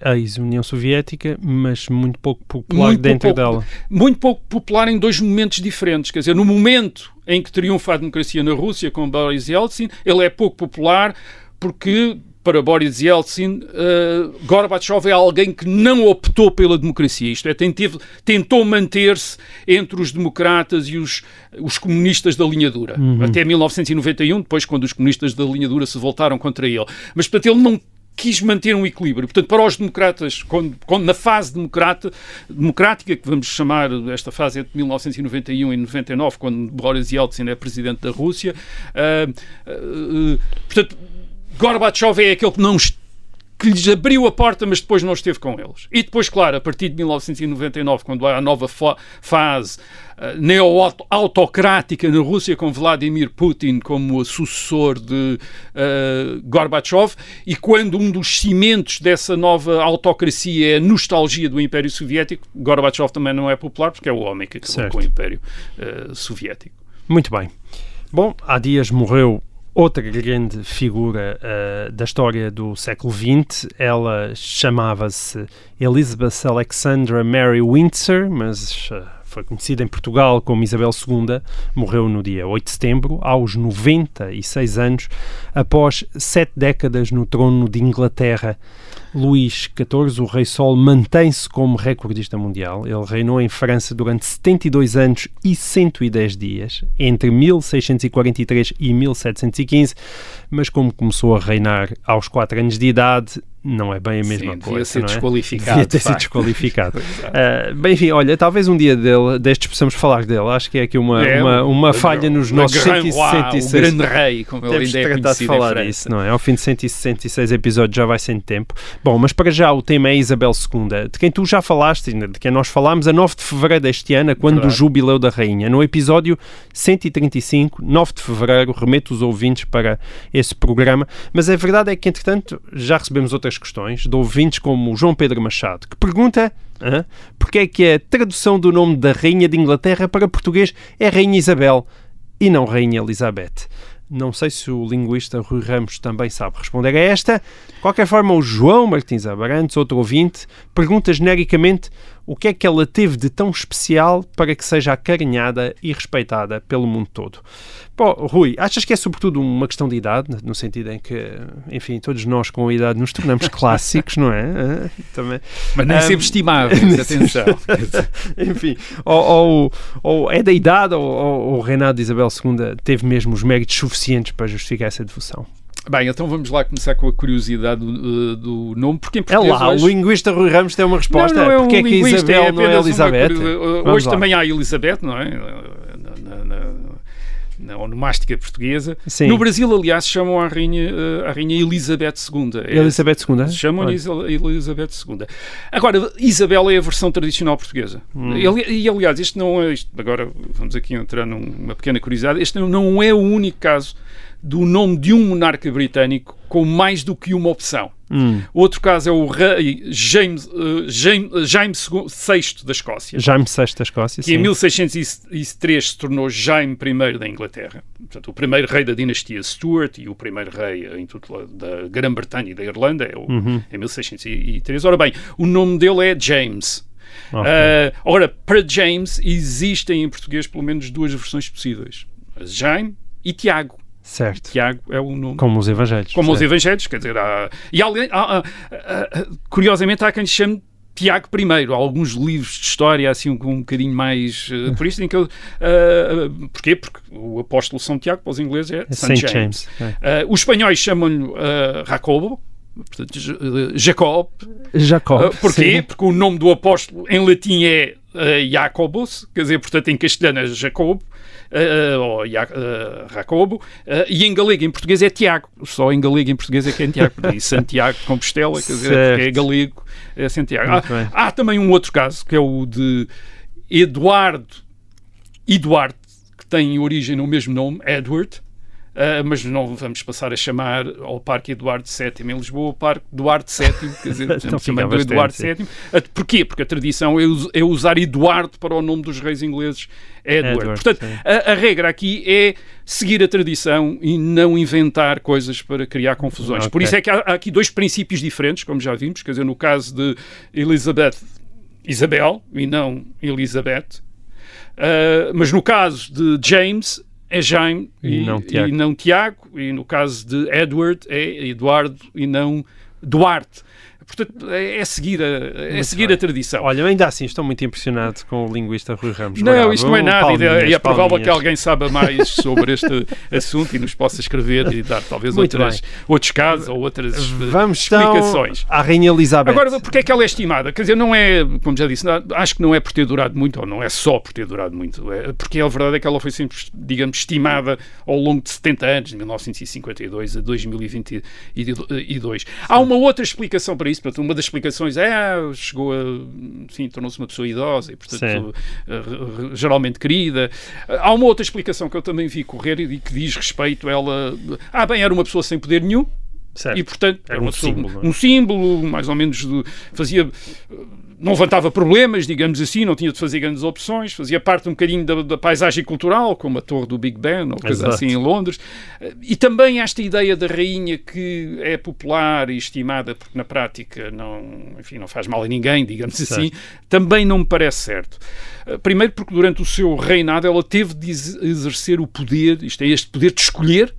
da ex-União Soviética, mas muito pouco popular Muito dentro pouco- dela. muito pouco popular em dois momentos diferentes. Quer dizer, no momento em que triunfa a democracia na Rússia com Boris Yeltsin, ele é pouco popular porque, para Boris Yeltsin, uh, Gorbachev é alguém que não optou pela democracia. Isto é, tenteve- tentou manter-se entre os democratas e os, os comunistas da linha dura. Até 1991, depois, quando os comunistas da linha dura se voltaram contra ele. Mas, portanto, ele não quis manter um equilíbrio. Portanto, para os democratas, quando, quando na fase democrata, democrática, que vamos chamar esta fase entre 1991 e 99, quando Boris Yeltsin é presidente da Rússia, ah, ah, portanto, Gorbachev é aquele que não que lhes abriu a porta, mas depois não esteve com eles. E depois, claro, a partir de 1999, quando há a nova fa- fase uh, neo-autocrática na Rússia, com Vladimir Putin como sucessor de uh, Gorbachev, e quando um dos cimentos dessa nova autocracia é a nostalgia do Império Soviético, Gorbachev também não é popular, porque é o homem que acabou Certo. com o Império uh, Soviético. Muito bem. Bom, há dias morreu outra grande figura ah, da história do século XX. Ela chamava-se Elizabeth Alexandra Mary Windsor, mas ah, foi conhecida em Portugal como Isabel II. Morreu no dia 8 de setembro, aos 96 anos, após sete décadas no trono de Inglaterra. Luís XIV, o Rei Sol, mantém-se como recordista mundial. Ele reinou em França durante 72 anos e 110 dias, entre 1643 e 1715, mas como começou a reinar aos 4 anos de idade, não é bem a mesma Sim, coisa. devia ser não é? desqualificado, Devia ter sido desqualificado. Ah, bem, enfim, olha, talvez um dia dele, destes possamos falar dele. Acho que é aqui uma, É, uma, uma o- falha nos nossos Grand Roi, 166 O grande rei, como ele ainda é tratado de falar disso, não é? Ao fim de 166 episódios já vai sem tempo. Bom, mas para já o tema é Isabel II, de quem tu já falaste, de quem nós falámos a 9 de fevereiro deste ano, quando do Verdade. jubileu da Rainha. No episódio 135, 9 de fevereiro, remeto os ouvintes para esse programa. Mas a verdade é que, entretanto, já recebemos outras questões de ouvintes como o João Pedro Machado, que pergunta porque é que a tradução do nome da Rainha de Inglaterra para português é Rainha Isabel e não Rainha Elizabeth. Não sei se o linguista Rui Ramos também sabe responder a esta. De qualquer forma, o João Martins Abarantes, outro ouvinte, pergunta genericamente o que é que ela teve de tão especial para que seja acarinhada e respeitada pelo mundo todo. Pô, Rui, achas que é sobretudo uma questão de idade, no sentido em que, enfim, todos nós com a idade nos tornamos clássicos, não é? Também. Mas nem Ahm, sempre estimáveis, atenção. Enfim, ou, ou- ou é da idade ou, ou o reinado de Isabel II teve mesmo os méritos suficientes para justificar essa devoção? Bem, então vamos lá começar com a curiosidade do, do nome, porque em É português lá, hoje... o linguista Rui Ramos tem uma resposta. Não, não é um Porque é que Isabel é não é Elizabeth? Hoje lá. também há Elizabeth, não é? Na, na- na- onomástica portuguesa. Sim. No Brasil, aliás, chamam a rainha, a rainha Elizabeth II. É- Elizabeth II? Chamam Olha. Elizabeth II. Agora, Isabel é a versão tradicional portuguesa. Hum. E, aliás, este não é. Isto, agora vamos aqui entrar numa pequena curiosidade. Este não é o único caso do nome de um monarca britânico com mais do que uma opção. Hum. Outro caso é o rei James, eh, James, James VI da Escócia, Jaime VI da Escócia, que em sim. 1603 se tornou Jaime I da Inglaterra. Portanto, o primeiro rei da dinastia Stuart e o primeiro rei em tudo da Grã-Bretanha e da Irlanda é o, Uhum. em 1603. Ora bem, o nome dele é James. Ok. Ah, ora, para James existem em português pelo menos duas versões possíveis: Jaime e Tiago. Certo. Tiago é o nome Como os evangelhos. como os certo. evangelhos, quer dizer, há, e alguém, há- há- curiosamente há quem lhe chame Tiago I, há alguns livros de história assim um, um bocadinho mais uh, por isso em que eu, uh, porquê? Porque o apóstolo São Tiago para os ingleses é É Saint James, James. é. Uh, os espanhóis chamam-lhe uh, Jacobo portanto, Jacob Jacob. Porquê? sim. Porque o nome do apóstolo em latim é uh, Jacobus, quer dizer, portanto em castelhano é Jacob, uh, ou Ja- uh, Jacobo, uh, e em galego, em português é Tiago. Só em galego, em português é que é Tiago. E Santiago de Compostela, quer dizer, porque é galego, é Santiago. Há, bem. há também um outro caso, que é o de Eduardo e Duarte, que têm origem no mesmo nome, Edward, Uh, mas não vamos passar a chamar ao Parque Eduardo VII em Lisboa o Parque Eduardo VII, quer dizer, Então chamando bastante, Eduardo sim. VII. Uh, Porquê? Porque a tradição é, é usar Eduardo para o nome dos reis ingleses, Edward. Edward, Portanto, a, a regra aqui é seguir a tradição e não inventar coisas para criar confusões. Por Ok. isso é que há, há aqui dois princípios diferentes, como já vimos, quer dizer, no caso de Elizabeth, Isabel e não Elizabeth. Uh, mas no caso de James é Jaime E e, não Tiago. e não Tiago, e no caso de Edward é Eduardo e não Duarte. Portanto, é, é seguir, a, é Muito seguir bem. a tradição. Olha, ainda assim estou muito impressionado com o linguista Rui Ramos. Não, Bravo. isto não é nada. e Palminhas, e é provável que alguém saiba mais sobre este assunto e nos possa escrever e dar talvez Muito outras, outros casos ou outras eh, Vamos então explicações. à Rainha Elizabeth. Agora, porque é que ela é estimada? Quer dizer, não é, como já disse, não- acho que não é por ter durado muito, ou não é só por ter durado muito, é porque a verdade é que ela foi sempre, digamos, estimada ao longo de 70 anos, de 1952 a 2022. Há uma outra explicação para isso, portanto, uma das explicações é, ah, chegou a, enfim, tornou-se uma pessoa idosa e, portanto, eh, geralmente querida. Há uma outra explicação que eu também vi correr e que diz respeito a ela, ah, bem, era uma pessoa sem poder nenhum, Certo. e portanto Era era um pessoa- símbolo, é? um símbolo, mais ou menos de- fazia não levantava problemas, digamos assim, não tinha de fazer grandes opções, fazia parte um bocadinho da, da paisagem cultural, como a torre do Big Ben ou coisa Exato. assim em Londres. E também esta ideia da rainha que é popular e estimada, porque na prática não, enfim, não faz mal a ninguém, digamos assim, também não me parece certo. Eh, Primeiro porque durante o seu reinado ela teve de ex- exercer o poder, isto é, este poder de escolher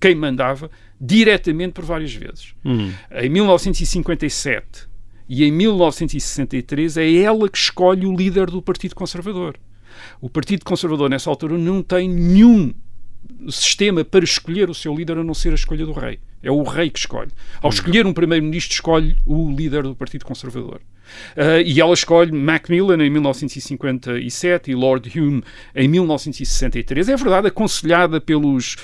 quem mandava diretamente por várias vezes. Hum. Em 1957 e em 1963 é ela que escolhe o líder do Partido Conservador. O Partido Conservador, nessa altura, não tem nenhum sistema para escolher o seu líder a não ser a escolha do rei. É o rei que escolhe. Ao escolher um primeiro-ministro, escolhe o líder do Partido Conservador. Ah, e ela escolhe Macmillan em 1957 e Lord Hume em 1963. É verdade, aconselhada pelos,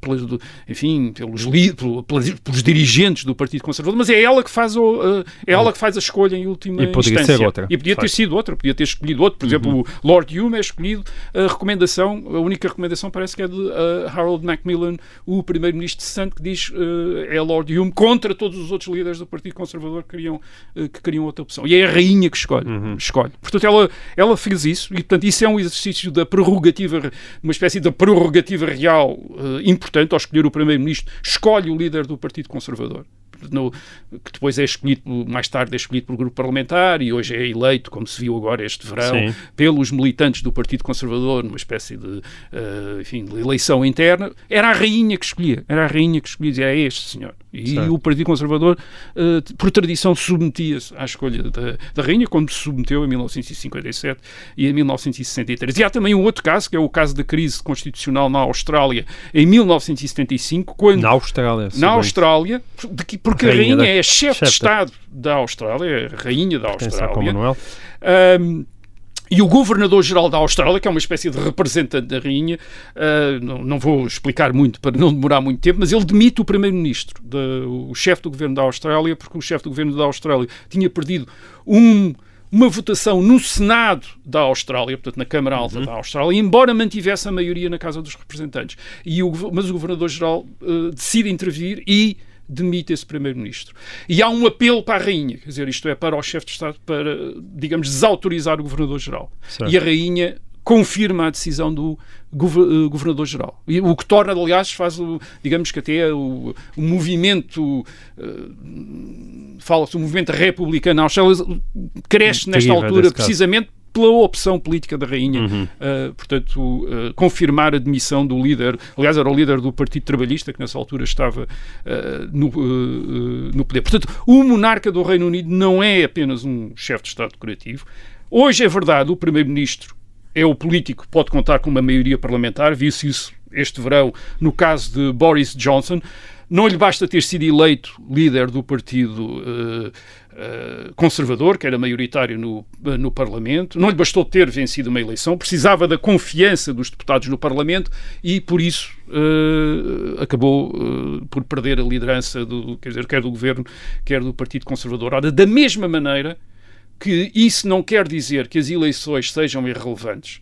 pelas- do- enfim, pelos, li- pelo- pelas- pelos dirigentes do Partido Conservador, mas é ela que faz, o, ah, é ela que faz a escolha em última E poderia instância. ser outra, E podia de ter sido outra, podia ter escolhido outro. Por exemplo, o Lord Hume é escolhido. A recomendação, a única recomendação parece que é de uh, Harold Macmillan, o primeiro-ministro de Santo, que diz uh, é Lord Hume contra todos os outros líderes do Partido Conservador que queriam, uh, que queriam outra opção. E é a rainha que escolhe. escolhe. Portanto, ela, ela fez isso e, portanto, isso é um exercício da prerrogativa, uma espécie de prerrogativa real uh, importante ao escolher o primeiro-ministro. Escolhe o líder do Partido Conservador no- que depois é escolhido, mais tarde é escolhido pelo grupo parlamentar e hoje é eleito, como se viu agora este verão, Sim. pelos militantes do Partido Conservador, numa espécie de, eh, enfim, de eleição interna, era a rainha que escolhia, era a rainha que escolhia, dizia, é este senhor. E Certo. o Partido Conservador, eh, por tradição, submetia-se à escolha da, da rainha, como se submeteu em 1957 e em 1963. E há também um outro caso, que é o caso da crise constitucional na Austrália, em 1975, quando Na Austrália. na. Austrália, de que- porque Rainha a rainha da- é chefe de Estado da Austrália, é rainha da Austrália. Ahm, e o governador-geral da Austrália, que é uma espécie de representante da rainha, ah, não, não vou explicar muito para não demorar muito tempo, mas ele demite o primeiro-ministro, da- o chefe do governo da Austrália, porque o chefe do governo da Austrália tinha perdido um- uma votação no Senado da Austrália, portanto na Câmara Alta da Austrália, embora mantivesse a maioria na Casa dos Representantes. E o, mas o governador-geral ah, decide intervir e demite esse primeiro-ministro. E há um apelo para a rainha, quer dizer, isto é para o chefe de Estado para, digamos, desautorizar o governador-geral. E a rainha confirma a decisão do eh, governador-geral. E O que torna, aliás, faz, o, digamos que até o, o movimento, eh, fala-se, o movimento republicano cresce nesta Terrível altura precisamente pela opção política da rainha, Uhum. uh, portanto, uh, confirmar a demissão do líder, aliás, era o líder do Partido Trabalhista, que nessa altura estava uh, no, no poder. Portanto, o monarca do Reino Unido não é apenas um chefe de Estado decorativo. Hoje é verdade, o primeiro-ministro é o político que pode contar com uma maioria parlamentar, viu-se isso este verão no caso de Boris Johnson. Não lhe basta ter sido eleito líder do Partido eh, Conservador, que era maioritário no, eh, no Parlamento, não lhe bastou ter vencido uma eleição, precisava da confiança dos deputados no Parlamento e, por isso, eh, acabou eh, por perder a liderança, do, quer dizer, quer do governo, quer do Partido Conservador. Ora, da mesma maneira que isso não quer dizer que as eleições sejam irrelevantes.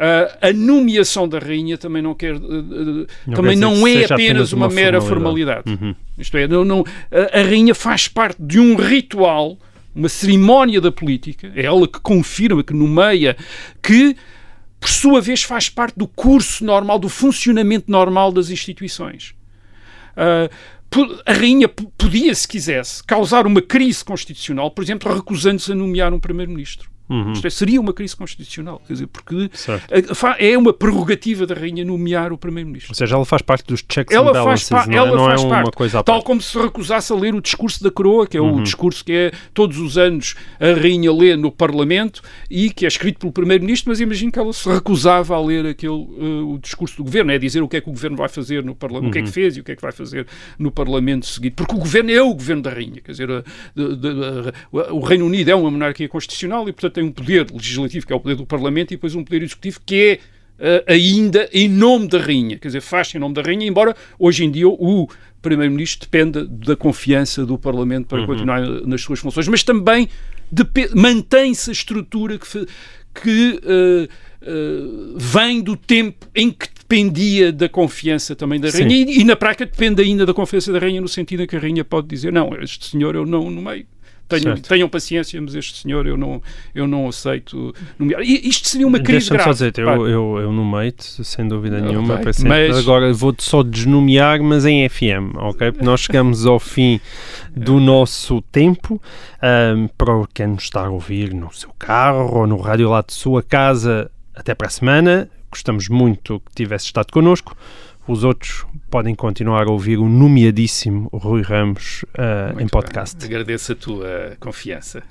Uh, a nomeação da rainha também não quer, uh, uh, Não também não é apenas apenas uma, uma mera formalidade. formalidade. Isto é, não, não- a, a rainha faz parte de um ritual, uma cerimónia da política, é ela que confirma, que nomeia, que por sua vez faz parte do curso normal, do funcionamento normal das instituições. Uh, a rainha podia, se quisesse, causar uma crise constitucional, por exemplo, recusando-se a nomear um primeiro-ministro. Isto é, seria uma crise constitucional, quer dizer, porque Certo. a- é uma prerrogativa da rainha nomear o primeiro-ministro. Ou seja, ela faz parte dos checks Ela and faz, balances, pa- não é, ela não faz é uma parte. coisa à Tal parte. como se recusasse a ler o discurso da coroa, que é Uhum. o discurso que é todos os anos a rainha lê no Parlamento e que é escrito pelo primeiro-ministro, mas imagino que ela se recusava a ler aquele, eh, o discurso do governo, é dizer o que é que o governo vai fazer no Parlamento, o que é Uhum. que fez e o que é que vai fazer no Parlamento seguinte, porque o governo é o governo da rainha, quer dizer, a- de- a- o Reino Unido é uma monarquia constitucional e, portanto, tem um poder legislativo, que é o poder do Parlamento, e depois um poder executivo que é eh, ainda em nome da rainha, quer dizer, faz-se em nome da rainha, embora hoje em dia o primeiro-ministro dependa da confiança do Parlamento para continuar nas suas funções, mas também mantém-se a estrutura que, que eh, eh, vem do tempo em que dependia da confiança também da rainha e, e na prática depende ainda da confiança da rainha no sentido em que a rainha pode dizer não, este senhor eu não nomeio. Tenham, tenham paciência, mas este senhor eu não, eu não aceito nomear. Isto seria uma crise Deixa-me grave. só dizer, Pá, eu, eu, eu nomeio-te, sem dúvida nenhuma, mas- Agora vou-te só desnomear, mas em FM, ok? Porque nós chegamos ao fim do nosso tempo. Ahm, para quem nos está a ouvir no seu carro ou no rádio lá de sua casa, até para a semana. Gostamos muito que tivesse estado connosco. Os outros podem continuar a ouvir o nomeadíssimo Rui Ramos ah, em podcast. bem. Agradeço a tua confiança.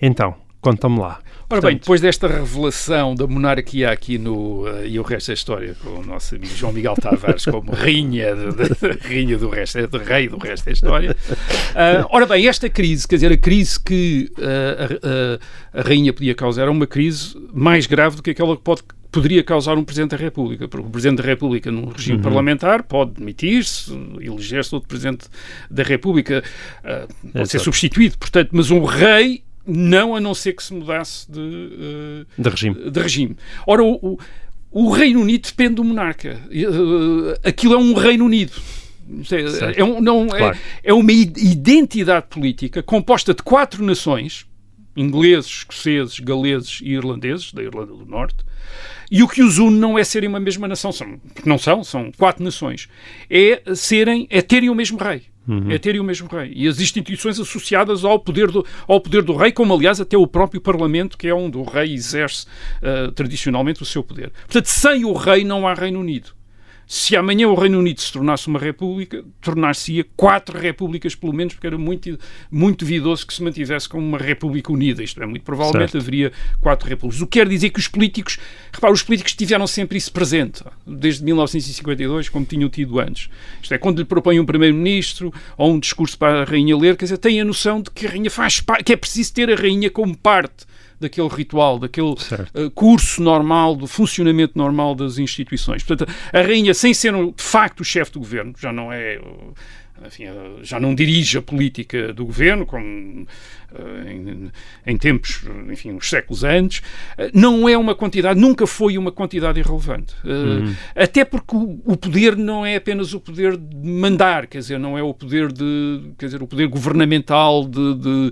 Então, conta-me lá. Ora bem, Portanto, depois desta revelação da monarquia aqui no eh, e o resto da história com o nosso amigo João Miguel Tavares como rainha, de, de- rainha do resto, de rei do resto da história. Ah, ora bem, esta crise, quer dizer, a crise que ah, a, a- a rainha podia causar era uma crise mais grave do que aquela que pode poderia causar um Presidente da República, porque o Presidente da República num regime parlamentar pode demitir-se, eleger-se outro Presidente da República, ah, pode ser Exato. substituído, portanto, mas um rei não, a não ser que se mudasse de, eh, de regime. de regime. Ora, o, o- Reino Unido depende do monarca. Eh, Aquilo é um Reino Unido. É, Certo. é um- não, é- Claro. é uma i- identidade política composta de quatro nações, ingleses, escoceses, galeses e irlandeses, da Irlanda do Norte, e o que os une não é serem uma mesma nação, são, porque não são, são quatro nações, é serem, é terem o mesmo rei. É terem o mesmo rei. E as instituições associadas ao poder, do, ao poder do rei, como aliás até o próprio Parlamento, que é onde o rei exerce ah, tradicionalmente o seu poder. Portanto, sem o rei não há Reino Unido. Se amanhã o Reino Unido se tornasse uma república, tornar-se-ia quatro repúblicas, pelo menos, porque era muito, muito duvidoso que se mantivesse como uma república unida. Isto é, muito provavelmente Certo. haveria quatro repúblicas. O que quer dizer que os políticos, repara, os políticos tiveram sempre isso presente, desde 1952, como tinham tido antes. Isto é, quando lhe propõem um primeiro-ministro ou um discurso para a rainha ler, quer dizer, têm a noção de que a rainha faz parte, que é preciso ter a rainha como parte daquele ritual, daquele uh, curso normal, do funcionamento normal das instituições. Portanto, a rainha, sem ser de facto o chefe do governo, já não é. uh, Enfim, já não dirige a política do governo, como uh, em, em tempos, enfim, uns séculos antes, uh, não é uma quantidade, nunca foi uma quantidade irrelevante. Uh, Até porque o, o poder não é apenas o poder de mandar, quer dizer, não é o poder de, quer dizer, o poder governamental de, de,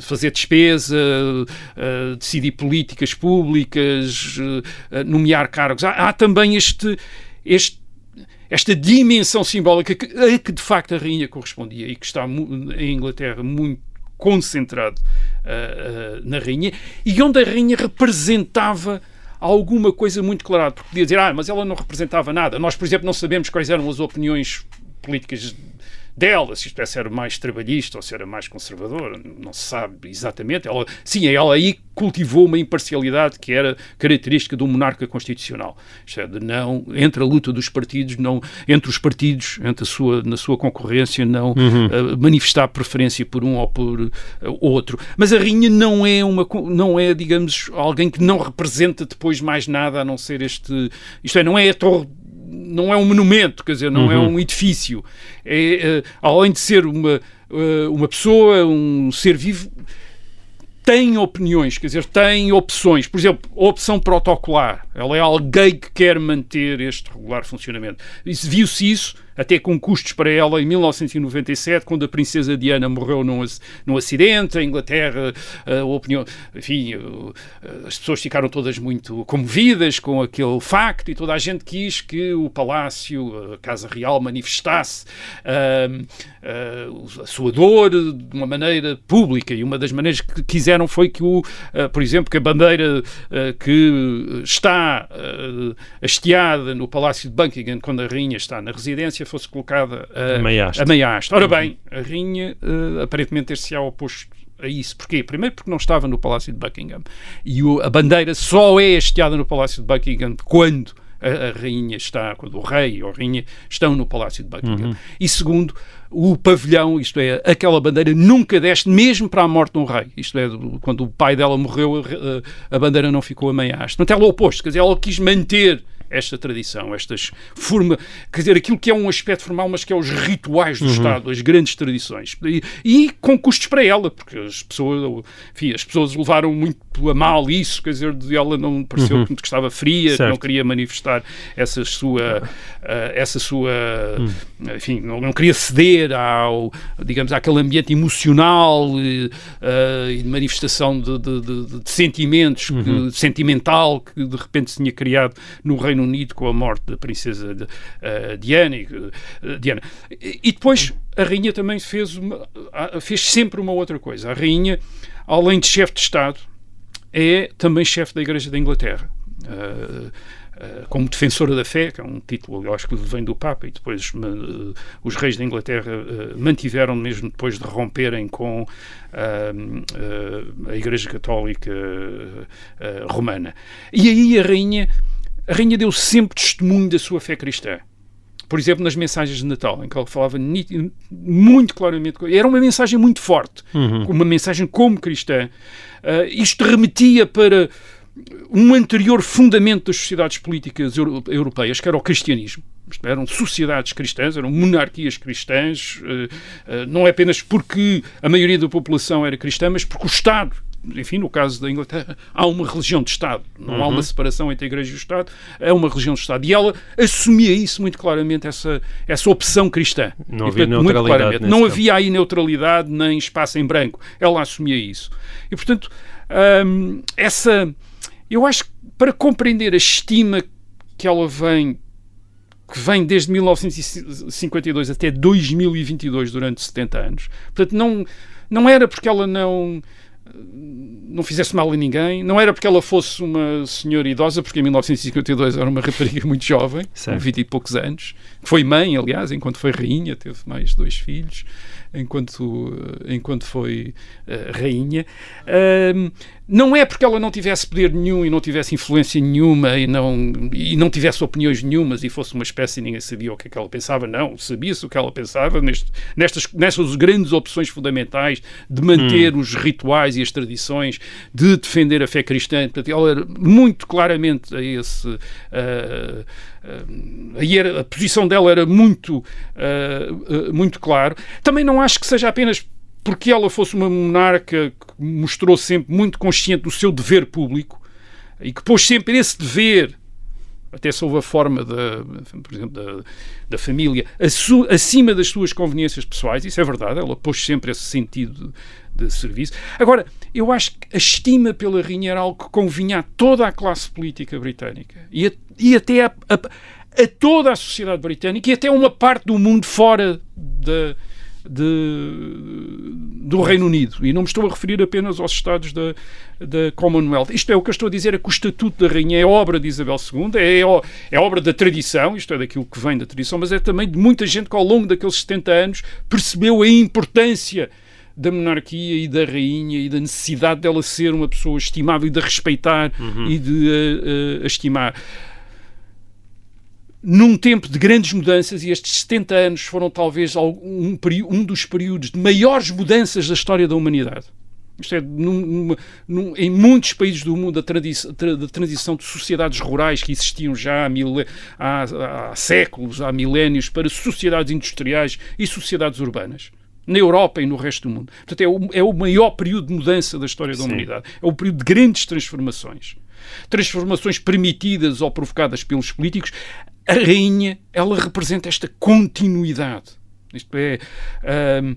fazer despesa, decidir políticas públicas, nomear cargos. Há, há também este, este esta dimensão simbólica que, a que de facto a rainha correspondia e que está em Inglaterra muito concentrado uh, uh, na rainha e onde a rainha representava alguma coisa muito clara, porque podia dizer, ah, mas ela não representava nada. Nós, por exemplo, não sabemos quais eram as opiniões políticas dela, se isto é, se era mais trabalhista ou se era mais conservadora, não se sabe exatamente. Ela, sim, ela aí cultivou uma imparcialidade que era característica do monarca constitucional. Isto é, de não, entre a luta dos partidos, não, entre os partidos, entre a sua, na sua concorrência, não uh, manifestar preferência por um ou por uh, outro. Mas a rainha não é uma, não é, digamos, alguém que não representa depois mais nada a não ser este, isto é, não é a torre não é um monumento, quer dizer, não é um edifício. É, eh, além de ser uma, eh, uma pessoa, um ser vivo, tem opiniões, quer dizer, tem opções. Por exemplo, a opção protocolar. Ela é alguém que quer manter este regular funcionamento. Viu-se isso até com custos para ela em 1997, quando a princesa Diana morreu num, num acidente, a Inglaterra, a opinião, enfim, as pessoas ficaram todas muito comovidas com aquele facto e toda a gente quis que o Palácio, a Casa Real, manifestasse uh, uh, a sua dor de uma maneira pública. E uma das maneiras que quiseram foi que, o, uh, por exemplo, que a bandeira que está hasteada no Palácio de Buckingham quando a rainha está na residência fosse colocada a, meia a meia haste. Ora bem, a rainha uh, aparentemente ter-se-á oposto a isso. Porquê? Primeiro porque não estava no Palácio de Buckingham. E o, a bandeira só é hasteada no Palácio de Buckingham quando a, a, rainha está, quando o rei ou a rainha estão no Palácio de Buckingham. Uhum. E segundo, o pavilhão, isto é, aquela bandeira nunca desce, mesmo para a morte de um rei. Isto é, quando o pai dela morreu, a, a bandeira não ficou a meia haste. Portanto, ela é o oposto, quer dizer, ela quis manter esta tradição, estas forma, quer dizer, aquilo que é um aspecto formal, mas que é os rituais do uhum. Estado, as grandes tradições. E, e, com custos para ela, porque as pessoas, enfim, as pessoas levaram muito a mal isso, quer dizer, de ela não pareceu uhum. que estava fria, certo. que não queria manifestar essa sua, uh, essa sua, uhum. enfim, não, não, queria ceder ao, digamos, àquele ambiente emocional uh, e de manifestação de, de, de, de sentimentos, uhum. que, sentimental que de repente se tinha criado no Reino Unido com a morte da princesa de, uh, Diana, Diana. E, depois a rainha também fez, uma, fez sempre uma outra coisa. A rainha, além de chefe de Estado, é também chefe da Igreja da Inglaterra. Uh, como defensora da fé, que é um título, eu acho que vem do Papa, e depois uh, os reis da Inglaterra mantiveram, mesmo depois de romperem com a Igreja Católica Romana. E aí a rainha a rainha deu sempre testemunho da sua fé cristã. Por exemplo, nas mensagens de Natal, em que ela falava muito claramente, era uma mensagem muito forte, uhum. uma mensagem como cristã. Uh, isto remetia para um anterior fundamento das sociedades políticas europeias, que era o cristianismo. Eram sociedades cristãs, eram monarquias cristãs, uh, uh, não é apenas porque a maioria da população era cristã, mas porque o Estado enfim, no caso da Inglaterra, há uma religião de Estado. Não uhum. há uma uhum. separação entre a Igreja e o Estado, é uma religião de Estado. E ela assumia isso muito claramente, essa, essa opção cristã. Não havia portanto, neutralidade. Não havia aí neutralidade nem espaço em branco. Ela assumia isso. E, portanto, hum, essa. Eu acho que para compreender a estima que ela vem que vem desde 1952 até 2022 durante 70 anos. Portanto, não, não era porque ela não não fizesse mal a ninguém. Não era porque ela fosse uma senhora idosa, porque em 1952 era uma rapariga muito jovem, com 20 e poucos anos. Foi mãe, aliás, enquanto foi rainha, teve mais dois filhos enquanto, enquanto foi uh, rainha. Uh, não é porque ela não tivesse poder nenhum e não tivesse influência nenhuma e não, e não tivesse opiniões nenhumas e fosse uma espécie e ninguém sabia o que é que ela pensava. Não, sabia-se o que ela pensava neste, nestas, nestas grandes opções fundamentais de manter hum. os rituais e as tradições, de defender a fé cristã. Portanto, ela era muito claramente a esse. Uh, aí era, a posição dela era muito, uh, uh, muito claro. Também não acho que seja apenas porque ela fosse uma monarca que mostrou sempre muito consciente do seu dever público e que pôs sempre esse dever até sob a forma da, por exemplo, da, da família, acima das suas conveniências pessoais, isso é verdade, ela pôs sempre esse sentido de, de, serviço. Agora, eu acho que a estima pela rainha era algo que convinha a toda a classe política britânica e, a, e até a, a, a, toda a sociedade britânica e até uma parte do mundo fora da de, do Reino Unido. E não me estou a referir apenas aos Estados da, da Commonwealth. Isto é o que eu estou a dizer, é que o Estatuto da Rainha é obra de Isabel II, é, é obra da tradição, isto é daquilo que vem da tradição, mas é também de muita gente que ao longo daqueles 70 anos percebeu a importância da monarquia e da rainha e da necessidade dela ser uma pessoa estimável e de respeitar uhum. e de uh, estimar num tempo de grandes mudanças, e estes 70 anos foram talvez um, um dos períodos de maiores mudanças da história da humanidade. Isto é, num, num, em muitos países do mundo, a, tradição, a transição de sociedades rurais que existiam já há, há, há, séculos, há milénios, para sociedades industriais e sociedades urbanas. Na Europa e no resto do mundo. Portanto, é o, é o maior período de mudança da história da Sim. humanidade. É o período de grandes transformações. transformações permitidas ou provocadas pelos políticos, a rainha, ela representa esta continuidade. Isto é, hum,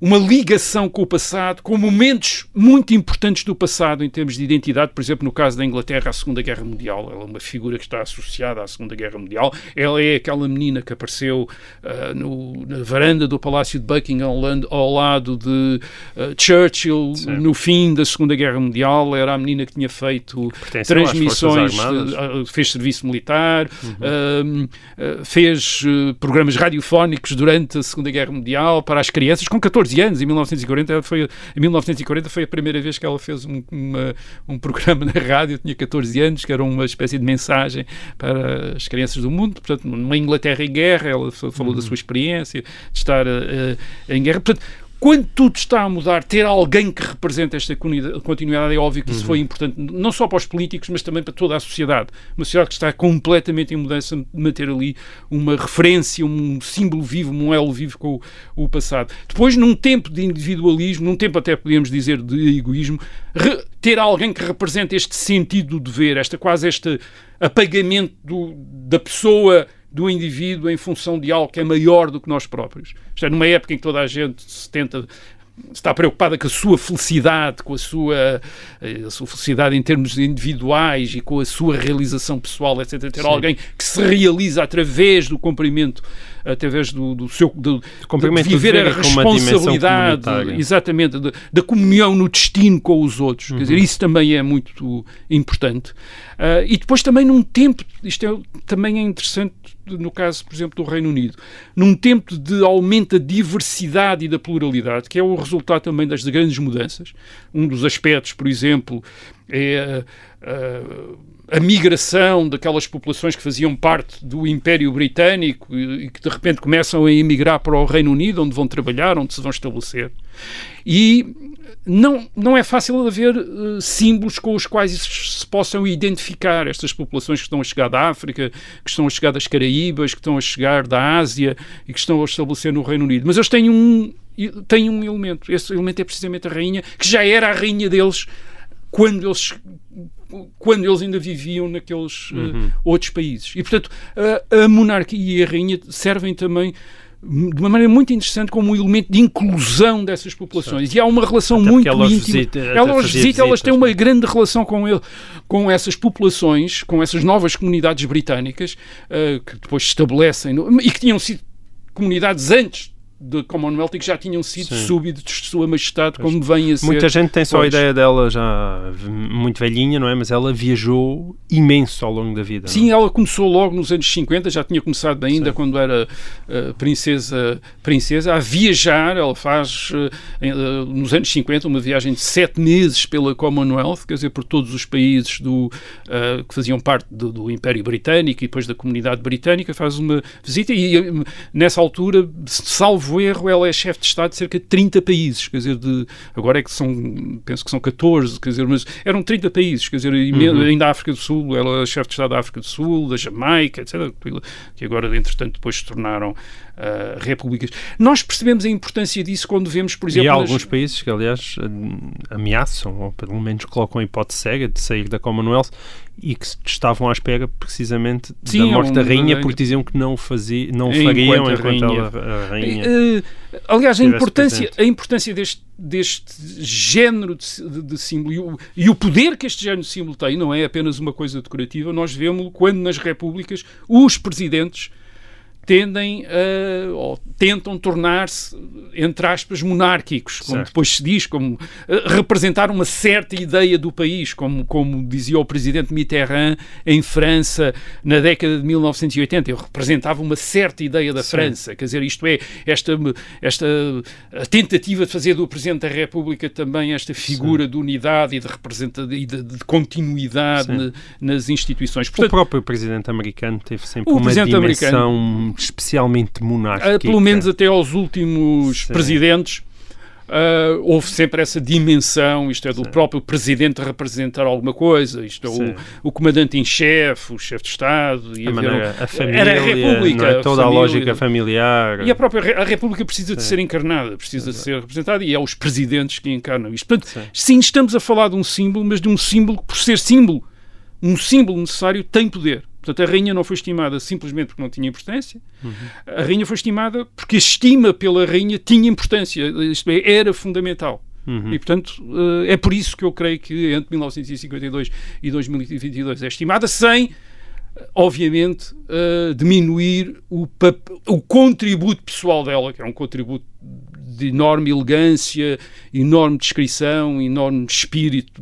uma ligação com o passado, com momentos muito importantes do passado em termos de identidade, por exemplo, no caso da Inglaterra, a Segunda Guerra Mundial. Ela é uma figura que está associada à Segunda Guerra Mundial. Ela é aquela menina que apareceu uh, no, na varanda do Palácio de Buckingham ao lado de uh, Churchill no fim da Segunda Guerra Mundial. Era a menina que tinha feito transmissões, uh, fez serviço militar, uhum. fez programas radiofónicos durante a Segunda Guerra Mundial para as crianças com 14 14 anos, em 1940 foi, em 1940 foi a primeira vez que ela fez um, uma, um programa na rádio, tinha 14 anos, que era uma espécie de mensagem para as crianças do mundo, portanto, numa Inglaterra em guerra, ela falou uhum. da sua experiência de estar uh, em guerra, portanto, quando tudo está a mudar, ter alguém que represente esta continuidade é óbvio que isso uhum. foi importante, não só para os políticos, mas também para toda a sociedade. Uma sociedade que está completamente em mudança, manter ali uma referência, um símbolo vivo, um elo vivo com o, o passado. Depois, num tempo de individualismo, num tempo até podemos dizer de egoísmo, ter alguém que represente este sentido do dever, esta quase este apagamento do, da pessoa do indivíduo em função de algo que é maior do que nós próprios. Isto é, numa época em que toda a gente se tenta está preocupada com a sua felicidade, com a sua, eh, a sua felicidade em termos individuais e com a sua realização pessoal, etc. Ter Sim. alguém que se realiza através do cumprimento, através do, do seu do, de viver a responsabilidade, exatamente, da comunhão no destino com os outros. Uhum. Quer dizer, isso também é muito importante. Uh, e depois também num tempo, isto é, também é interessante no caso, por exemplo, do Reino Unido, num tempo de aumento da diversidade e da pluralidade, que é o resultado também das grandes mudanças. Um dos aspectos, por exemplo, é a, a migração daquelas populações que faziam parte do Império Britânico e, e que de repente começam a emigrar para o Reino Unido, onde vão trabalhar, onde se vão estabelecer. E não, não é fácil haver uh, símbolos com os quais se possam identificar estas populações que estão a chegar da África, que estão a chegar das Caraíbas, que estão a chegar da Ásia e que estão a estabelecer no Reino Unido. Mas eles têm um, têm um elemento. Esse elemento é precisamente a rainha, que já era a rainha deles quando eles quando eles ainda viviam naqueles uh, uhum. outros países. E, portanto, a, a monarquia e a rainha servem também de uma maneira muito interessante como um elemento de inclusão dessas populações. E há uma relação Até muito íntima. Visita, elas visitam, elas têm uma grande relação com ele, com essas populações, com essas novas comunidades britânicas uh, que depois se estabelecem no, e que tinham sido comunidades antes de Commonwealth e que já tinham sido Sim. súbitos de Sua Majestade, como vem a ser. Muita gente tem só a ideia dela já muito velhinha, não é? Mas ela viajou imenso ao longo da vida. Sim, é? ela começou logo nos anos 50, já tinha começado ainda Sim. quando era uh, princesa, princesa a viajar. Ela faz uh, uh, nos anos 50 uma viagem de sete meses pela Commonwealth, quer dizer, por todos os países do, que faziam parte do, do, Império Britânico e depois da comunidade britânica. Faz uma visita e nessa altura, salvo salvo erro, ela é chefe de Estado de cerca de 30 países, quer dizer, de, agora é que são, penso que são 14, quer dizer, mas eram 30 países, quer dizer, uhum. ainda a África do Sul, ela é chefe de Estado da África do Sul, da Jamaica, etc., que agora, entretanto, depois se tornaram uh, repúblicas. Nós percebemos a importância disso quando vemos, por exemplo... E há alguns nas... países que, aliás, ameaçam, ou pelo menos colocam a hipótese cega de sair da Commonwealth e que estavam à espera precisamente Sim, da morte um, da rainha porque diziam que não, fazia, não fariam enquanto, enquanto a rainha. A rainha uh, aliás, a importância, a importância deste, deste género de, de, de símbolo e o, e o, poder que este género de símbolo tem não é apenas uma coisa decorativa, nós vemos quando nas repúblicas os presidentes tendem a, ou tentam tornar-se, entre aspas, monárquicos, como certo. depois se diz, como representar uma certa ideia do país, como, como dizia o presidente Mitterrand em França na década de 1980. Eu representava uma certa ideia da Sim. França, quer dizer, isto é, esta, esta tentativa de fazer do Presidente da República também esta figura Sim. de unidade e de representação e de, de continuidade na, nas instituições. Portanto, o próprio Presidente americano teve sempre uma dimensão especialmente monárquica. Pelo menos até aos últimos Sim. presidentes Uh, houve sempre essa dimensão, isto é, do Sim. próprio presidente representar alguma coisa, isto é, o, o comandante em chefe, o chefe de Estado, e a, maneira, a família, era a República, é? toda a, família, a, lógica familiar. E a própria a República precisa Sim. de ser encarnada, precisa Sim. de ser representada, e é os presidentes que encarnam isto. Portanto, sim, estamos a falar de um símbolo, mas de um símbolo que, por ser símbolo, um símbolo necessário, tem poder. Portanto, a rainha não foi estimada simplesmente porque não tinha importância. Uhum. A rainha foi estimada porque a estima pela rainha tinha importância, isto é, era fundamental. Uhum. E, portanto, eh, é por isso que eu creio que entre 1952 e 2022 é estimada, sem, obviamente, uh, diminuir o, o contributo pessoal dela, que é um contributo de enorme elegância, enorme descrição, enorme espírito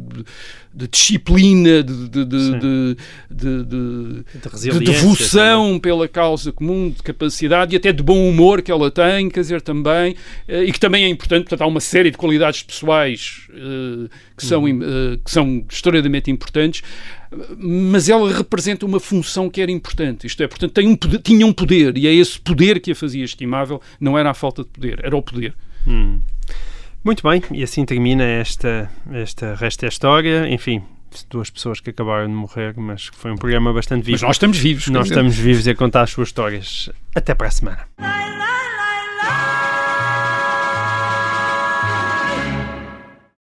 de, disciplina, de, de, de, de devoção pela causa comum, de capacidade e até de bom humor que ela tem, quer dizer, também, eh, e que também é importante, portanto, há uma série de qualidades pessoais uh, que, são, uhum. uh, que são extraordinariamente importantes, mas ela representa uma função que era importante, isto é, portanto, tem um poder, tinha um poder, e é esse poder que a fazia estimável, não era a falta de poder, era o poder. Hum. Muito bem, e assim termina esta, esta resta história. Enfim, duas pessoas que acabaram de morrer, mas foi um programa bastante vivo. Mas nós estamos vivos. Nós estamos vivos e a contar as suas histórias. Até para a semana.